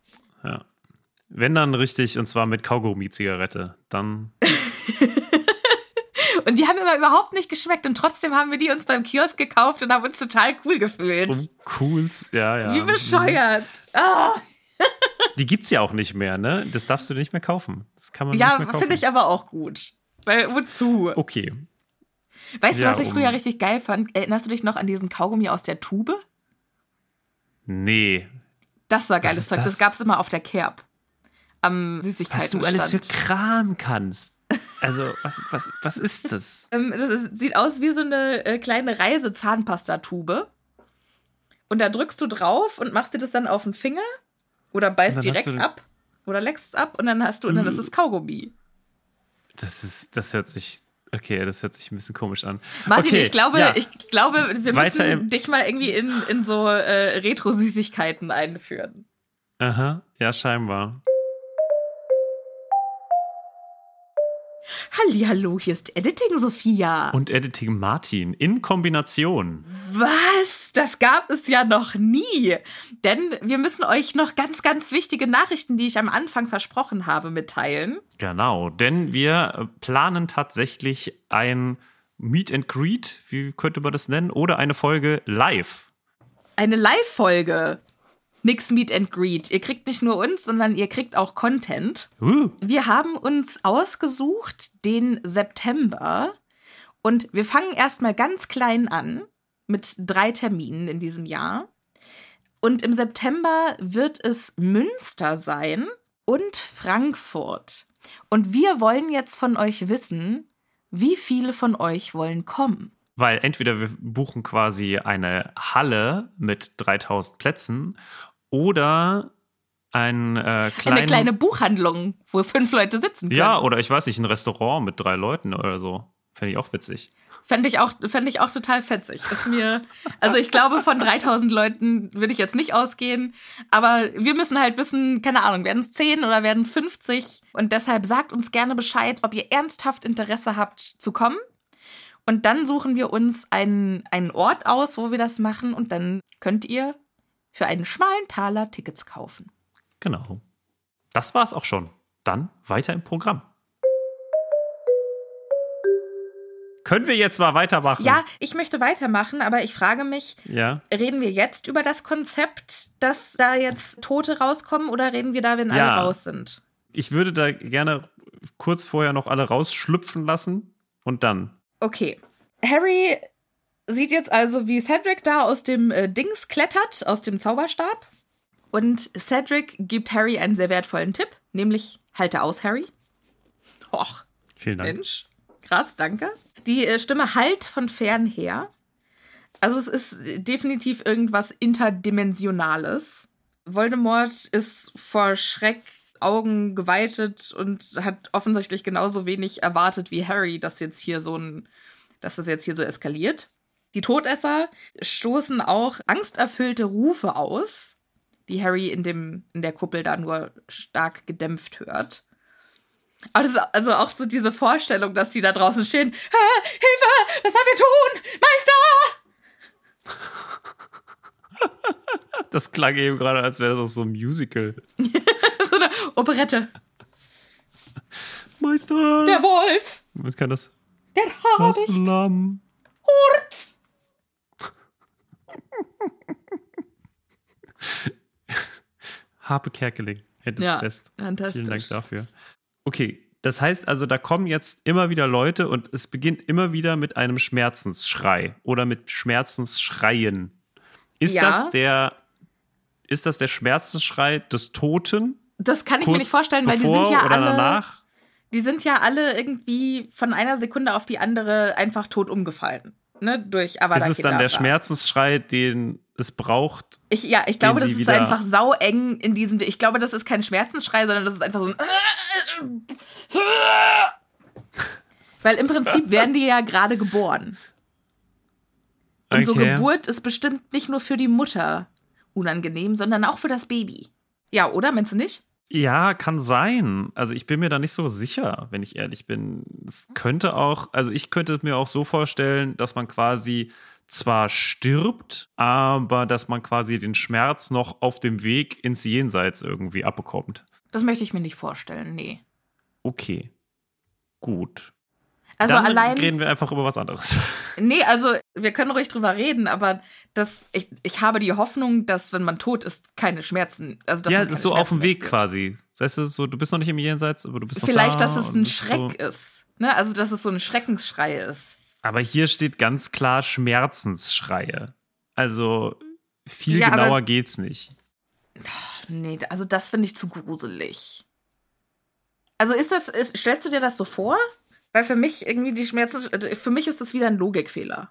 Ja. Wenn dann richtig, und zwar mit Kaugummi-Zigarette, dann. Und die haben immer überhaupt nicht geschmeckt und trotzdem haben wir die uns beim Kiosk gekauft und haben uns total cool gefühlt. Um cool, ja, ja. Wie bescheuert. Ah, Die gibt's ja auch nicht mehr, ne? Das darfst du nicht mehr kaufen. Das kann man nicht ja, mehr kaufen. finde ich aber auch gut. Weil, wozu? Okay. Weißt du, Ja, was ich um- früher richtig geil fand? Erinnerst du dich noch an diesen Kaugummi aus der Tube? Nee. Das war geiles Zeug. Das, das? gab's immer auf der Kerb. Am Süßigkeiten. Was du alles für Kram kannst. Also, was, was, was ist das? ähm, das ist, sieht aus wie so eine äh, kleine Reisezahnpastatube. Und da drückst du drauf und machst dir das dann auf den Finger oder beißt direkt du- ab oder leckst es ab und dann hast du, und dann ist es Kaugummi. Das ist, das hört sich, okay, das hört sich ein bisschen komisch an. Martin, okay, ich glaube, ja. ich glaube, wir Weiter müssen dich mal irgendwie in, in so äh, Retro-Süßigkeiten einführen. Aha, ja, scheinbar. Hallihallo, hier ist Editing Sophia. Und Editing Martin in Kombination. Was? Das gab es ja noch nie. Denn wir müssen euch noch ganz, ganz wichtige Nachrichten, die ich am Anfang versprochen habe, mitteilen. Genau, denn wir planen tatsächlich ein Meet and Greet, wie könnte man das nennen, oder eine Folge live. Eine Live-Folge. Nix Meet and Greet. Ihr kriegt nicht nur uns, sondern ihr kriegt auch Content. Uh, Wir haben uns ausgesucht den September und wir fangen erstmal ganz klein an mit drei Terminen in diesem Jahr. Und im September wird es Münster sein und Frankfurt. Und wir wollen jetzt von euch wissen, wie viele von euch wollen kommen. weil entweder wir buchen quasi eine Halle mit 3000 Plätzen oder ein äh, kleinen, Eine kleine Buchhandlung, wo fünf Leute sitzen können. Ja, oder ich weiß nicht, ein Restaurant mit drei Leuten oder so. Fände ich auch witzig. Fände ich, auch, fänd ich auch total fetzig. Ist mir, also ich glaube, von 3000 Leuten würde ich jetzt nicht ausgehen. Aber wir müssen halt wissen, keine Ahnung, werden es 10 oder werden es 50? Und deshalb sagt uns gerne Bescheid, ob ihr ernsthaft Interesse habt zu kommen. Und dann suchen wir uns einen, einen Ort aus, wo wir das machen. Und dann könnt ihr für einen schmalen Taler Tickets kaufen. Genau. Das war's auch schon. Dann weiter im Programm. Können wir jetzt mal weitermachen? Ja, ich möchte weitermachen, aber ich frage mich, Ja. Reden wir jetzt über das Konzept, dass da jetzt Tote rauskommen oder reden wir da, wenn Ja. alle raus sind? Ich würde da gerne kurz vorher noch alle rausschlüpfen lassen und dann. Okay. Harry sieht jetzt also, wie Cedric da aus dem äh, Dings klettert, aus dem Zauberstab. Und Cedric gibt Harry einen sehr wertvollen Tipp, nämlich halte aus, Harry. Och, Vielen Dank. Mensch. Krass, danke. Die äh, Stimme halt von fernher. Also es ist definitiv irgendwas Interdimensionales. Voldemort ist vor Schreck Augen geweitet und hat offensichtlich genauso wenig erwartet wie Harry, dass jetzt hier so ein, dass das jetzt hier so eskaliert. Die Todesser stoßen auch angsterfüllte Rufe aus, die Harry in, dem, in der Kuppel da nur stark gedämpft hört. Aber das ist also auch so diese Vorstellung, dass die da draußen stehen. Hilfe! Was sollen wir tun? Meister! Das klang eben gerade, als wäre das aus so einem Musical. so eine Operette. Meister! Der Wolf! Was kann das? Der Das Habicht! Lamm. Hurt! Harpe Kerkeling. Hätte es Ja, best. fantastisch. Vielen Dank dafür. Okay, das heißt also, da kommen jetzt immer wieder Leute und es beginnt immer wieder mit einem Schmerzensschrei oder mit Schmerzensschreien. Ist Ja. das der ist das der Schmerzensschrei des Toten? Das kann ich mir nicht vorstellen, weil die sind ja alle. danach? Die sind ja alle irgendwie von einer Sekunde auf die andere einfach tot umgefallen. Ne? Durch Avada Ist es dann der. Schmerzensschrei, den es braucht? Ich, ja, ich glaube, das ist einfach saueng in diesem. Ich glaube, das ist kein Schmerzensschrei, sondern das ist einfach so ein. Weil im Prinzip werden die ja gerade geboren. Und so Okay. Geburt ist bestimmt nicht nur für die Mutter unangenehm, sondern auch für das Baby. Ja, oder? Meinst du nicht? Ja, kann sein. Also ich bin mir da nicht so sicher, wenn ich ehrlich bin. Es könnte auch, also ich könnte es mir auch so vorstellen, dass man quasi zwar stirbt, aber dass man quasi den Schmerz noch auf dem Weg ins Jenseits irgendwie abbekommt. Das möchte ich mir nicht vorstellen, nee. Okay. Gut. Also Dann allein. reden wir einfach über was anderes. Nee, also wir können ruhig drüber reden, aber das, ich, ich habe die Hoffnung, dass wenn man tot ist, keine Schmerzen. Also dass ja, das ist so auf dem Schmerzen Weg spürt. quasi. Weißt du, so, du bist noch nicht im Jenseits, aber du bist noch Vielleicht, da. dass es ein Schreck so. ist. Ne? Also, dass es so ein Schreckensschrei ist. Aber hier steht ganz klar Schmerzensschreie. Also viel Ja, aber- genauer geht's nicht. Nee, also das finde ich zu gruselig. Also ist das, ist, stellst du dir das so vor? Weil für mich irgendwie die Schmerzen, für mich ist das wieder ein Logikfehler.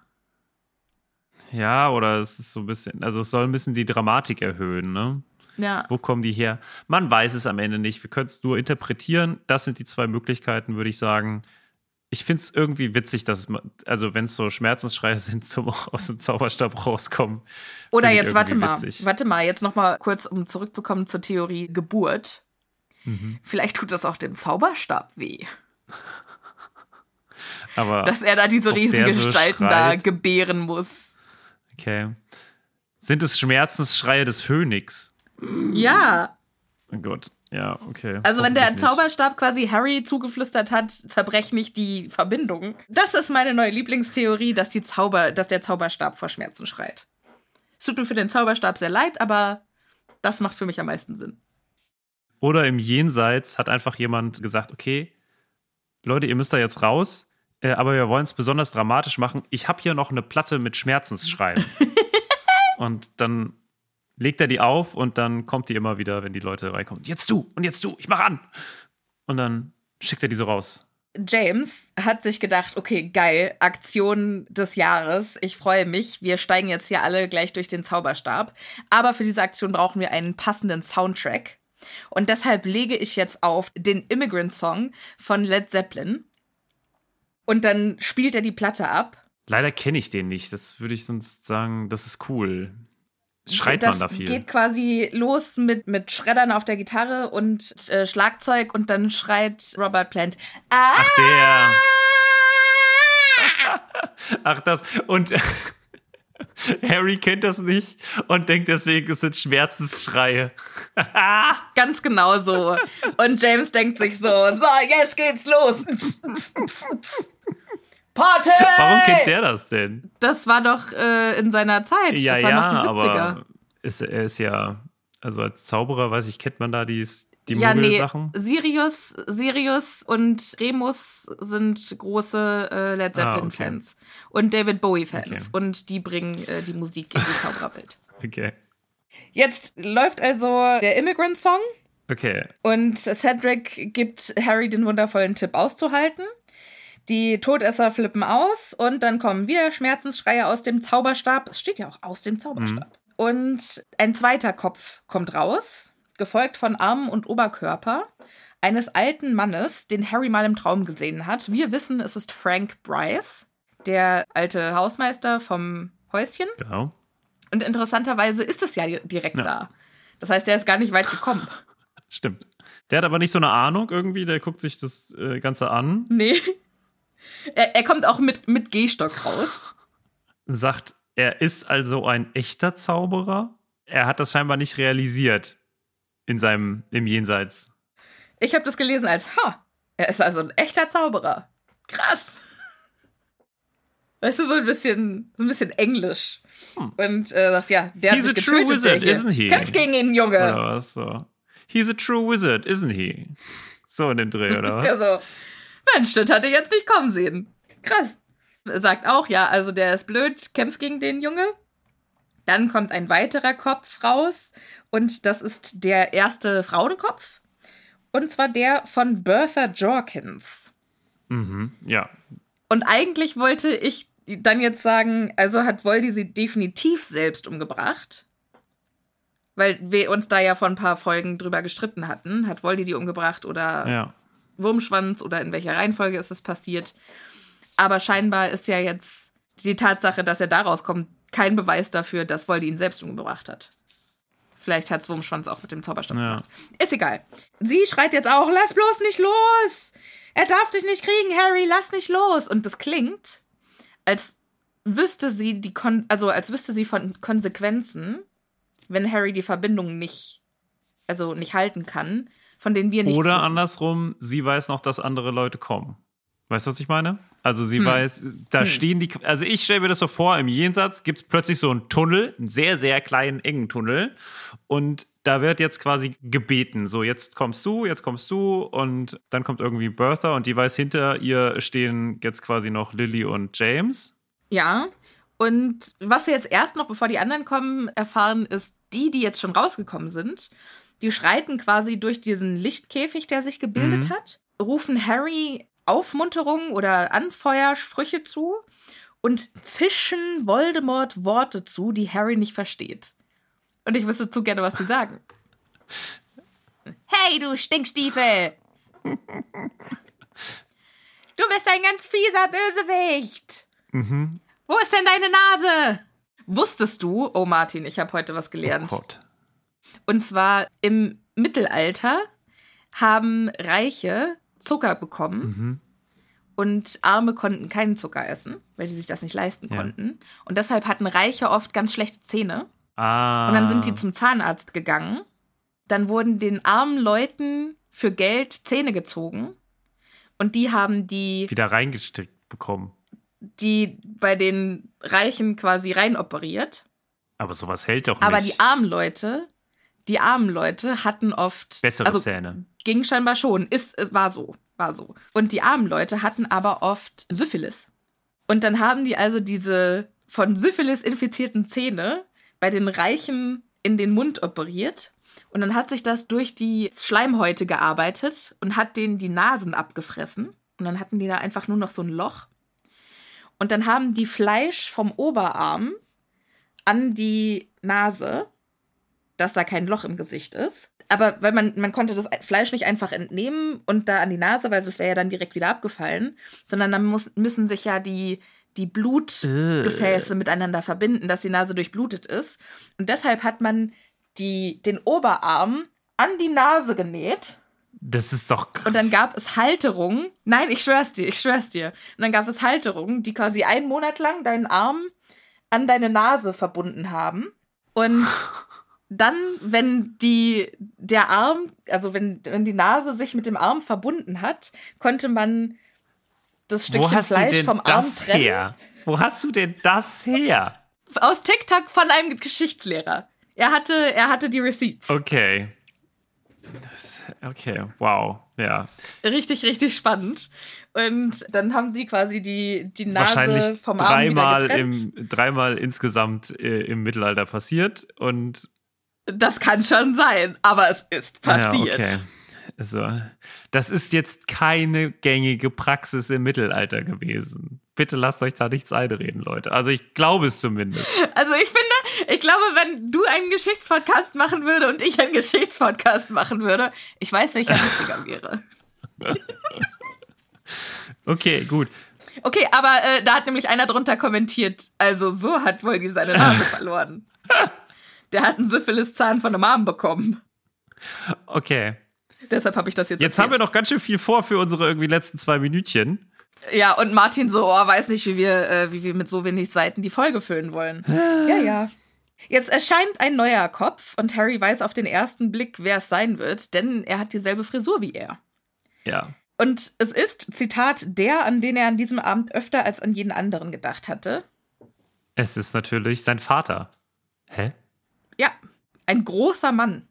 Ja, oder es ist so ein bisschen, also es soll ein bisschen die Dramatik erhöhen, ne? Ja. Wo kommen die her? Man weiß es am Ende nicht. Wir können es nur interpretieren. Das sind die zwei Möglichkeiten, würde ich sagen. Ich finde es irgendwie witzig, dass, man, also wenn es so Schmerzensschreie sind, zum aus dem Zauberstab rauskommen. Oder jetzt, warte mal, witzig. warte mal, jetzt noch mal kurz, um zurückzukommen zur Theorie Geburt. Mhm. Vielleicht tut das auch dem Zauberstab weh, Aber dass er da diese riesigen so Gestalten da gebären muss. okay. Sind es Schmerzensschreie des Phönix? Ja, Oh Gott, ja, okay. also wenn der Hoffentlich nicht. Zauberstab quasi Harry zugeflüstert hat, zerbrech nicht die Verbindung. Das ist meine neue Lieblingstheorie, dass, die Zauber, dass der Zauberstab vor Schmerzen schreit. Es tut mir für den Zauberstab sehr leid, aber das macht für mich am meisten Sinn. Oder im Jenseits hat einfach jemand gesagt, okay, Leute, ihr müsst da jetzt raus, äh, aber wir wollen es besonders dramatisch machen. Ich habe hier noch eine Platte mit Schmerzensschreien. und dann legt er die auf und dann kommt die immer wieder, wenn die Leute reinkommen. Jetzt du und jetzt du, ich mach an. Und dann schickt er die so raus. James hat sich gedacht, okay, geil, Aktion des Jahres. Ich freue mich. Wir steigen jetzt hier alle gleich durch den Zauberstab. Aber für diese Aktion brauchen wir einen passenden Soundtrack. Und deshalb lege ich jetzt auf den Immigrant Song von Led Zeppelin. Und dann spielt er die Platte ab. Leider kenne ich den nicht. Das würde ich sonst sagen, das ist cool. Schreit das man da viel? geht quasi los mit, mit Schreddern auf der Gitarre und äh, Schlagzeug und dann schreit Robert Plant. Ah! Ach, der. Ach, das. Und Harry kennt das nicht und denkt deswegen, es sind Schmerzensschreie. Ganz genau so. Und James denkt sich so, so, jetzt geht's los. Party! Warum kennt der das denn? Das war doch äh, in seiner Zeit. Ja, das war ja, noch die 70er. aber ist, er ist ja, also als Zauberer, weiß ich, kennt man da die, die ja, nee, Sachen? Sirius, Sirius und Remus sind große äh, Led Ah, Zeppelin-Fans. Und David Bowie-Fans. Okay. Und die bringen äh, die Musik in die Zaubererwelt. Okay. Jetzt läuft also der Immigrant-Song. Okay. Und Cedric gibt Harry den wundervollen Tipp auszuhalten. Die Todesser flippen aus und dann kommen wieder Schmerzensschreie aus dem Zauberstab. Es steht ja auch aus dem Zauberstab. Mhm. Und ein zweiter Kopf kommt raus, gefolgt von Armen und Oberkörper eines alten Mannes, den Harry mal im Traum gesehen hat. Wir wissen, es ist Frank Bryce, der alte Hausmeister vom Häuschen. Genau. Und interessanterweise ist es ja direkt ja. da. Das heißt, der ist gar nicht weit gekommen. Stimmt. Der hat aber nicht so eine Ahnung irgendwie, der guckt sich das äh, Ganze an. Nee. Er, er kommt auch mit, mit Gehstock raus. Sagt, er ist also ein echter Zauberer. Er hat das scheinbar nicht realisiert in seinem, im Jenseits. Ich habe das gelesen als, ha, er ist also ein echter Zauberer. Krass. Weißt du, so ein bisschen, so ein bisschen Englisch. Hm. Und äh, sagt, ja, der He's hat mich a true wizard, isn't he? Kämpf gegen ihn, Junge. Oder was so. He's a true wizard, isn't he? So in dem Dreh, oder was? ja, so. Mensch, das hatte ich jetzt nicht kommen sehen. Krass. Er sagt auch, ja, also der ist blöd, kämpft gegen den Junge. Dann kommt ein weiterer Kopf raus und das ist der erste Frauenkopf. Und zwar der von Bertha Jorkins. Mhm, ja. Und eigentlich wollte ich dann jetzt sagen, also hat Voldy sie definitiv selbst umgebracht. Weil wir uns da ja vor ein paar Folgen drüber gestritten hatten. Hat Voldy die umgebracht oder ja. Wurmschwanz oder in welcher Reihenfolge ist es passiert? Aber scheinbar ist ja jetzt die Tatsache, dass er daraus kommt, kein Beweis dafür, dass Voldy ihn selbst umgebracht hat. Vielleicht hat Wurmschwanz auch mit dem Zauberstab ja. gemacht. Ist egal. Sie schreit jetzt auch, lass bloß nicht los! Er darf dich nicht kriegen, Harry, lass nicht los! Und das klingt, als wüsste sie die Kon also als wüsste sie von Konsequenzen, wenn Harry die Verbindung nicht, also nicht halten kann, von denen wir nicht. Oder wissen. andersrum, sie weiß noch, dass andere Leute kommen. Weißt du, was ich meine? Also sie hm. weiß, da hm. stehen die, also ich stelle mir das so vor, im Jenseits gibt es plötzlich so einen Tunnel, einen sehr, sehr kleinen, engen Tunnel. Und da wird jetzt quasi gebeten, so jetzt kommst du, jetzt kommst du und dann kommt irgendwie Bertha und die weiß, hinter ihr stehen jetzt quasi noch Lily und James. Ja, und was wir jetzt erst noch, bevor die anderen kommen, erfahren, ist, die, die jetzt schon rausgekommen sind, die schreiten quasi durch diesen Lichtkäfig, der sich gebildet mhm. hat, rufen Harry Aufmunterungen oder Anfeuersprüche zu und zischen Voldemort Worte zu, die Harry nicht versteht. Und ich wüsste zu gerne, was sie sagen. Hey, du Stinkstiefel! Du bist ein ganz fieser Bösewicht! Mhm. Wo ist denn deine Nase? Wusstest du, oh Martin, ich habe heute was gelernt. Oh Gott. Und zwar im Mittelalter haben Reiche Zucker bekommen. Mhm. Und Arme konnten keinen Zucker essen, weil sie sich das nicht leisten ja. konnten. Und deshalb hatten Reiche oft ganz schlechte Zähne. Ah. Und dann sind die zum Zahnarzt gegangen. Dann wurden den armen Leuten für Geld Zähne gezogen. Und die haben die. Wieder reingesteckt bekommen. Die bei den Reichen quasi reinoperiert. Aber sowas hält doch nicht. Aber die armen Leute, die armen Leute hatten oft. Bessere also, Zähne. Ging scheinbar schon. Ist, war so. War so. Und die armen Leute hatten aber oft Syphilis. Und dann haben die also diese von Syphilis infizierten Zähne bei den Reichen in den Mund operiert. Und dann hat sich das durch die Schleimhäute gearbeitet und hat denen die Nasen abgefressen. Und dann hatten die da einfach nur noch so ein Loch. Und dann haben die Fleisch vom Oberarm an die Nase, dass da kein Loch im Gesicht ist, aber weil man, man konnte das Fleisch nicht einfach entnehmen und da an die Nase, weil das wäre ja dann direkt wieder abgefallen, sondern dann muss, müssen sich ja die, die Blutgefäße äh. miteinander verbinden, dass die Nase durchblutet ist. Und deshalb hat man die, den Oberarm an die Nase genäht. Das ist doch krass. Und dann gab es Halterungen. Nein, ich schwör's dir, ich schwör's dir. Und dann gab es Halterungen, die quasi einen Monat lang deinen Arm an deine Nase verbunden haben. Und dann, wenn die, der Arm, also wenn, wenn die Nase sich mit dem Arm verbunden hat, konnte man das Stückchen Fleisch vom Arm trennen. Her? Wo hast du denn das her? Aus TikTok von einem Geschichtslehrer. Er hatte, er hatte die Receipts. Okay. Das, okay, wow, ja. Richtig, richtig spannend. Und dann haben sie quasi die, die Nase Wahrscheinlich vom Arm dreimal wieder im Dreimal insgesamt äh, im Mittelalter passiert und das kann schon sein, aber es ist passiert. Ja, okay. Also, das ist jetzt keine gängige Praxis im Mittelalter gewesen. Bitte lasst euch da nichts einreden, Leute. Also ich glaube es zumindest. Also ich finde, ich glaube, wenn du einen Geschichtspodcast machen würde und ich einen Geschichtspodcast machen würde, ich weiß, welcher witziger wäre. okay, gut. Okay, aber äh, da hat nämlich einer drunter kommentiert, also so hat wohl die seine Nase verloren. Der hat einen Syphilis-Zahn von einem Arm bekommen. Okay. Deshalb habe ich das jetzt Jetzt erzählt. haben wir noch ganz schön viel vor für unsere irgendwie letzten zwei Minütchen. Ja, und Martin so, oh, weiß nicht, wie wir, äh, wie wir mit so wenig Seiten die Folge füllen wollen. ja, ja. Jetzt erscheint ein neuer Kopf und Harry weiß auf den ersten Blick, wer es sein wird, denn er hat dieselbe Frisur wie er. Ja. Und es ist, Zitat, der, an den er an diesem Abend öfter als an jeden anderen gedacht hatte. Es ist natürlich sein Vater. Hä? Ein großer Mann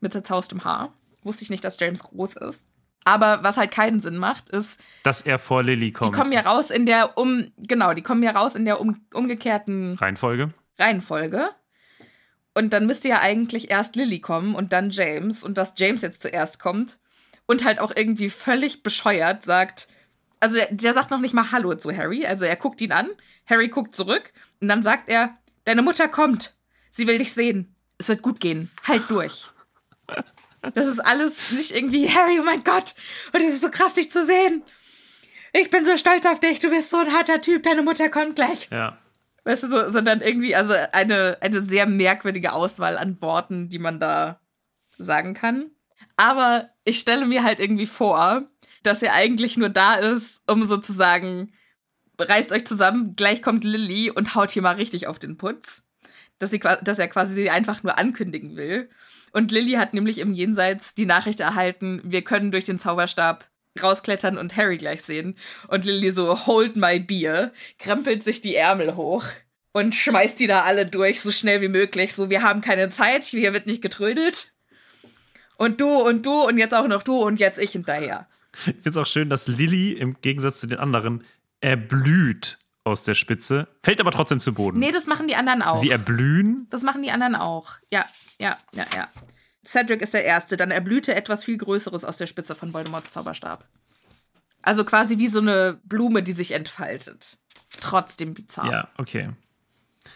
mit zerzaustem Haar. Wusste ich nicht, dass James groß ist. Aber was halt keinen Sinn macht, ist, Dass er vor Lilly die kommt. kommen ja raus in der um genau, die kommen ja raus in der um, umgekehrten Reihenfolge. Reihenfolge. Und dann müsste ja eigentlich erst Lily kommen und dann James und dass James jetzt zuerst kommt und halt auch irgendwie völlig bescheuert sagt, also der, der sagt noch nicht mal Hallo zu Harry, also er guckt ihn an, Harry guckt zurück und dann sagt er, deine Mutter kommt, sie will dich sehen, es wird gut gehen, halt durch. Das ist alles nicht irgendwie Harry, oh mein Gott, und es ist so krass, dich zu sehen. Ich bin so stolz auf dich, du bist so ein harter Typ, deine Mutter kommt gleich. Ja. Weißt du, so, sondern irgendwie, also eine, eine sehr merkwürdige Auswahl an Worten, die man da sagen kann. Aber ich stelle mir halt irgendwie vor, dass er eigentlich nur da ist, um sozusagen, reißt euch zusammen, gleich kommt Lilly und haut hier mal richtig auf den Putz. Dass, sie, dass er quasi sie einfach nur ankündigen will. Und Lilly hat nämlich im Jenseits die Nachricht erhalten, wir können durch den Zauberstab rausklettern und Harry gleich sehen. Und Lilly so, hold my beer, krempelt sich die Ärmel hoch und schmeißt die da alle durch, so schnell wie möglich. So, wir haben keine Zeit, hier wird nicht getrödelt. Und du und du und jetzt auch noch du und jetzt ich hinterher. Ich finde es auch schön, dass Lilly im Gegensatz zu den anderen erblüht aus der Spitze, fällt aber trotzdem zu Boden. Nee, das machen die anderen auch. Sie erblühen. Das machen die anderen auch. Ja, ja, ja, ja. Cedric ist der Erste. Dann erblühte etwas viel Größeres aus der Spitze von Voldemorts Zauberstab. Also quasi wie so eine Blume, die sich entfaltet. Trotzdem bizarr. Ja, okay.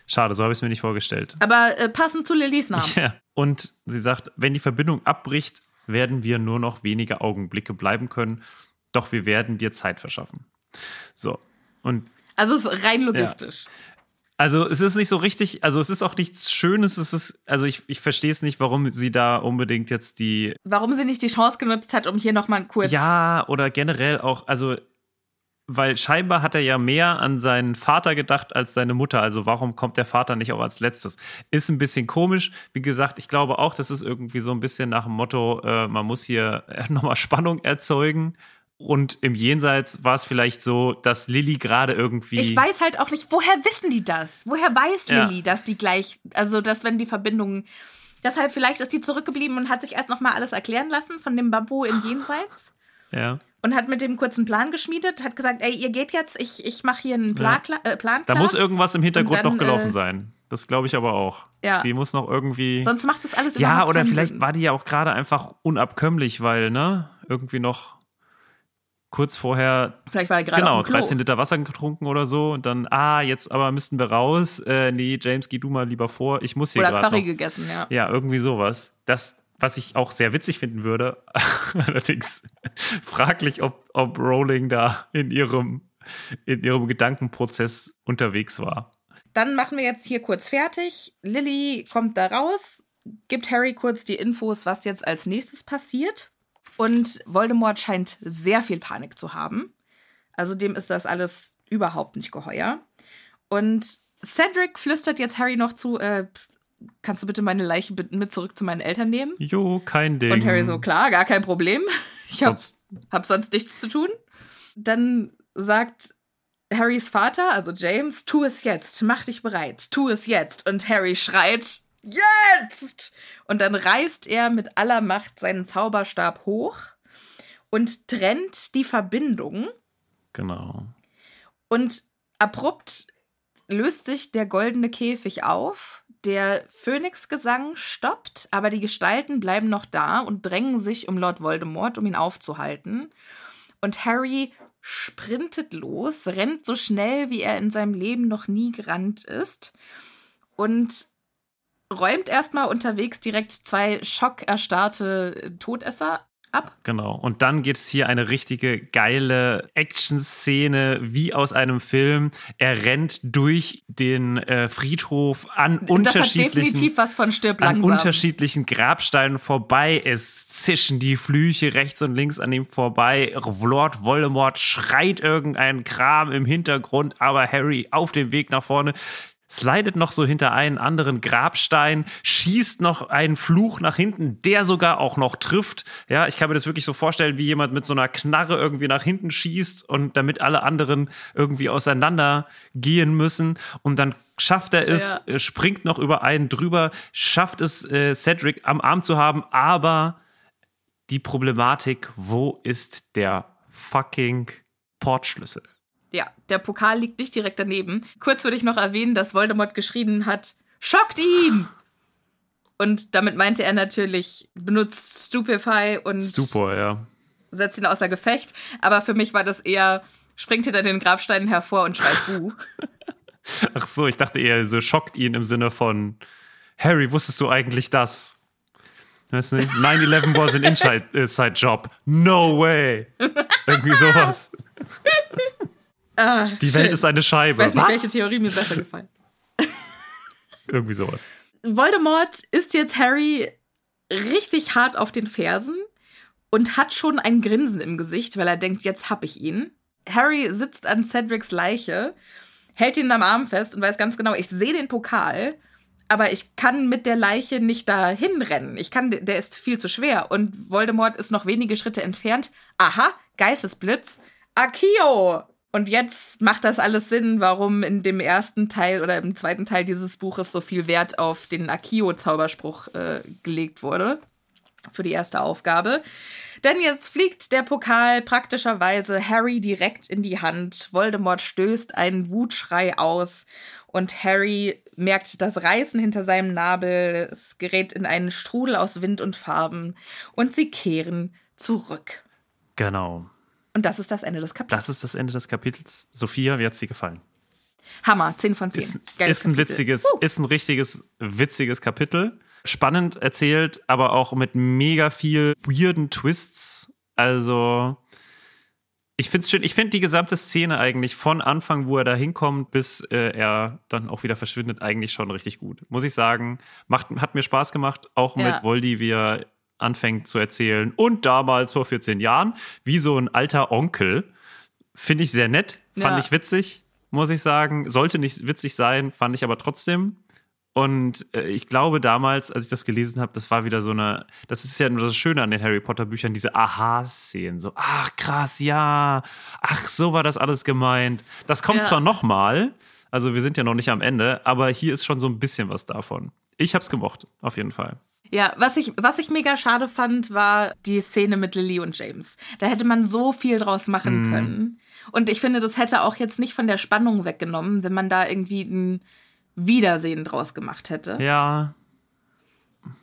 Schade, so habe ich es mir nicht vorgestellt. Aber äh, passend zu Lillys Namen. Ja. Und sie sagt, wenn die Verbindung abbricht, werden wir nur noch wenige Augenblicke bleiben können, doch wir werden dir Zeit verschaffen. So. Und Also es ist rein logistisch. also es ist nicht so richtig, also es ist auch nichts Schönes, es ist, also ich, ich verstehe es nicht, warum sie da unbedingt jetzt die, Warum sie nicht die Chance genutzt hat, um hier nochmal kurz. ja, oder generell auch, also weil scheinbar hat er ja mehr an seinen Vater gedacht als seine Mutter. Also warum kommt der Vater nicht auch als letztes? Ist ein bisschen komisch. Wie gesagt, ich glaube auch, das ist irgendwie so ein bisschen nach dem Motto, äh, man muss hier nochmal Spannung erzeugen. Und im Jenseits war es vielleicht so, dass Lilly gerade irgendwie. Ich weiß halt auch nicht, woher wissen die das? Woher weiß Ja. Lilly, dass die gleich, also dass wenn die Verbindungen. Deshalb vielleicht ist die zurückgeblieben und hat sich erst nochmal alles erklären lassen von dem Bambu im Jenseits. ja. und hat mit dem kurzen Plan geschmiedet, hat gesagt, ey, ihr geht jetzt, ich, ich mache hier einen Plan, äh, Plan Da muss irgendwas im Hintergrund Und dann, noch gelaufen äh, sein. Das glaube ich aber auch. Ja. Die muss noch irgendwie. Sonst macht das alles Ja, oder vielleicht Sinn. war die ja auch gerade einfach unabkömmlich, weil, ne, irgendwie noch kurz vorher, Vielleicht war er gerade genau, auf dem Klo. 13 Liter Wasser getrunken oder so und dann, ah, jetzt aber müssten wir raus. Äh, nee, James, geh du mal lieber vor. Ich muss hier Oder gerade Curry noch. gegessen, ja. Ja, irgendwie sowas. Das, was ich auch sehr witzig finden würde, allerdings fraglich, ob, ob Rowling da in ihrem, in ihrem Gedankenprozess unterwegs war. Dann machen wir jetzt hier kurz fertig. Lilly kommt da raus, gibt Harry kurz die Infos, was jetzt als nächstes passiert. Und Voldemort scheint sehr viel Panik zu haben. Also dem ist das alles überhaupt nicht geheuer. Und Cedric flüstert jetzt Harry noch zu, äh, kannst du bitte meine Leiche mit zurück zu meinen Eltern nehmen? Jo, kein Ding. Und Harry so, klar, gar kein Problem. Ich hab, Sonst, hab sonst nichts zu tun. Dann sagt Harrys Vater, also James, tu es jetzt, mach dich bereit, tu es jetzt. Und Harry schreit, jetzt! Und dann reißt er mit aller Macht seinen Zauberstab hoch und trennt die Verbindung. genau. Und abrupt löst sich der goldene Käfig auf. Der Phönixgesang stoppt, aber die Gestalten bleiben noch da und drängen sich um Lord Voldemort, um ihn aufzuhalten. Und Harry sprintet los, rennt so schnell, wie er in seinem Leben noch nie gerannt ist und räumt erstmal unterwegs direkt zwei schockerstarrte Todesser ab. Genau. Und dann geht es hier eine richtige geile Action-Szene wie aus einem Film. Er rennt durch den äh, Friedhof an Das hat unterschiedlichen definitiv was von Stirb an unterschiedlichen Grabsteinen vorbei. Es zischen die Flüche rechts und links an ihm vorbei. Lord Voldemort schreit irgendeinen Kram im Hintergrund, aber Harry auf dem Weg nach vorne slidet noch so hinter einen anderen Grabstein, schießt noch einen Fluch nach hinten, der sogar auch noch trifft. Ja, ich kann mir das wirklich so vorstellen, wie jemand mit so einer Knarre irgendwie nach hinten schießt und damit alle anderen irgendwie auseinander gehen müssen und dann schafft er es, Ja. äh, springt noch über einen drüber, schafft es, äh, Cedric am Arm zu haben, aber die Problematik, wo ist der fucking Portschlüssel? Ja, der Pokal liegt nicht direkt daneben. Kurz würde ich noch erwähnen, dass Voldemort geschrien hat, schockt ihn! Und damit meinte er natürlich, benutzt Stupefy und Stupor, ja. setzt ihn außer Gefecht. Aber für mich war das eher, springt hinter den Grabsteinen hervor und schreit Buh. Ach so, ich dachte eher, so schockt ihn im Sinne von Harry, wusstest du eigentlich das? Weißt du nicht? 9-11 was an inside, inside job. No way. Irgendwie sowas. Ah, Die schön. Welt ist eine Ich Scheibe. weiß nicht, welche Was? Theorie mir besser gefallen. Irgendwie sowas. Voldemort ist jetzt Harry richtig hart auf den Fersen und hat schon ein Grinsen im Gesicht, weil er denkt, jetzt hab ich ihn. Harry sitzt an Cedrics Leiche, hält ihn am Arm fest und weiß ganz genau, ich sehe den Pokal, aber ich kann mit der Leiche nicht dahin rennen. Ich kann, der ist viel zu schwer und Voldemort ist noch wenige Schritte entfernt. Aha, Geistesblitz. Akio! Und jetzt macht das alles Sinn, warum in dem ersten Teil oder im zweiten Teil dieses Buches so viel Wert auf den Akio-Zauberspruch äh, gelegt wurde. Für die erste Aufgabe. Denn jetzt fliegt der Pokal praktischerweise Harry direkt in die Hand. Voldemort stößt einen Wutschrei aus und Harry merkt das Reißen hinter seinem Nabel. Es gerät in einen Strudel aus Wind und Farben und sie kehren zurück. Genau. Und das ist das Ende des Kapitels. Das ist das Ende des Kapitels. Sophia, wie hat sie gefallen? Hammer, 10 von 10. Ist, ist ein witziges, Uh. ist ein richtiges, witziges Kapitel. Spannend erzählt, aber auch mit mega viel weirden Twists. Also, ich finde es schön. Ich finde die gesamte Szene eigentlich von Anfang, wo er da hinkommt, bis äh, er dann auch wieder verschwindet, eigentlich schon richtig gut. Muss ich sagen. Macht, hat mir Spaß gemacht, auch Ja. mit Voldy, wie er anfängt zu erzählen. Und damals vor 14 Jahren, wie so ein alter Onkel. Finde ich sehr nett. Fand Ja. ich witzig, muss ich sagen. Sollte nicht witzig sein, fand ich aber trotzdem. Und äh, ich glaube damals, als ich das gelesen habe, das war wieder so eine, das ist ja nur das Schöne an den Harry Potter Büchern, diese Aha-Szenen. So, ach krass, ja, ach, so war das alles gemeint. Das kommt Ja. zwar nochmal, also wir sind ja noch nicht am Ende, aber hier ist schon so ein bisschen was davon. Ich hab's gemocht, auf jeden Fall. Ja, was ich, was ich mega schade fand, war die Szene mit Lily und James. Da hätte man so viel draus machen Mhm. können. Und ich finde, das hätte auch jetzt nicht von der Spannung weggenommen, wenn man da irgendwie ein Wiedersehen draus gemacht hätte. Ja,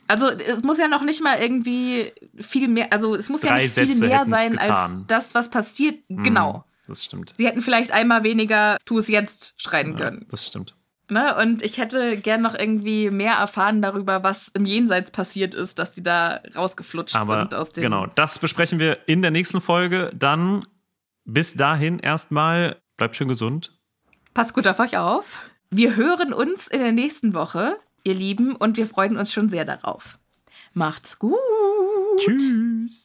Also es muss ja noch nicht mal irgendwie viel mehr, also es muss ja Drei nicht viel Sätze mehr sein als getan. Mhm. das, was passiert. Genau. das stimmt. Sie hätten vielleicht einmal weniger Tu es jetzt schreien Ja, können. das stimmt. Ne? Und ich hätte gern noch irgendwie mehr erfahren darüber, was im Jenseits passiert ist, dass die da rausgeflutscht Aber sind aus dem. genau, das besprechen wir in der nächsten Folge. Dann bis dahin erstmal, bleibt schön gesund. Passt gut auf euch auf. Wir hören uns in der nächsten Woche, ihr Lieben, und wir freuen uns schon sehr darauf. Macht's gut. Tschüss.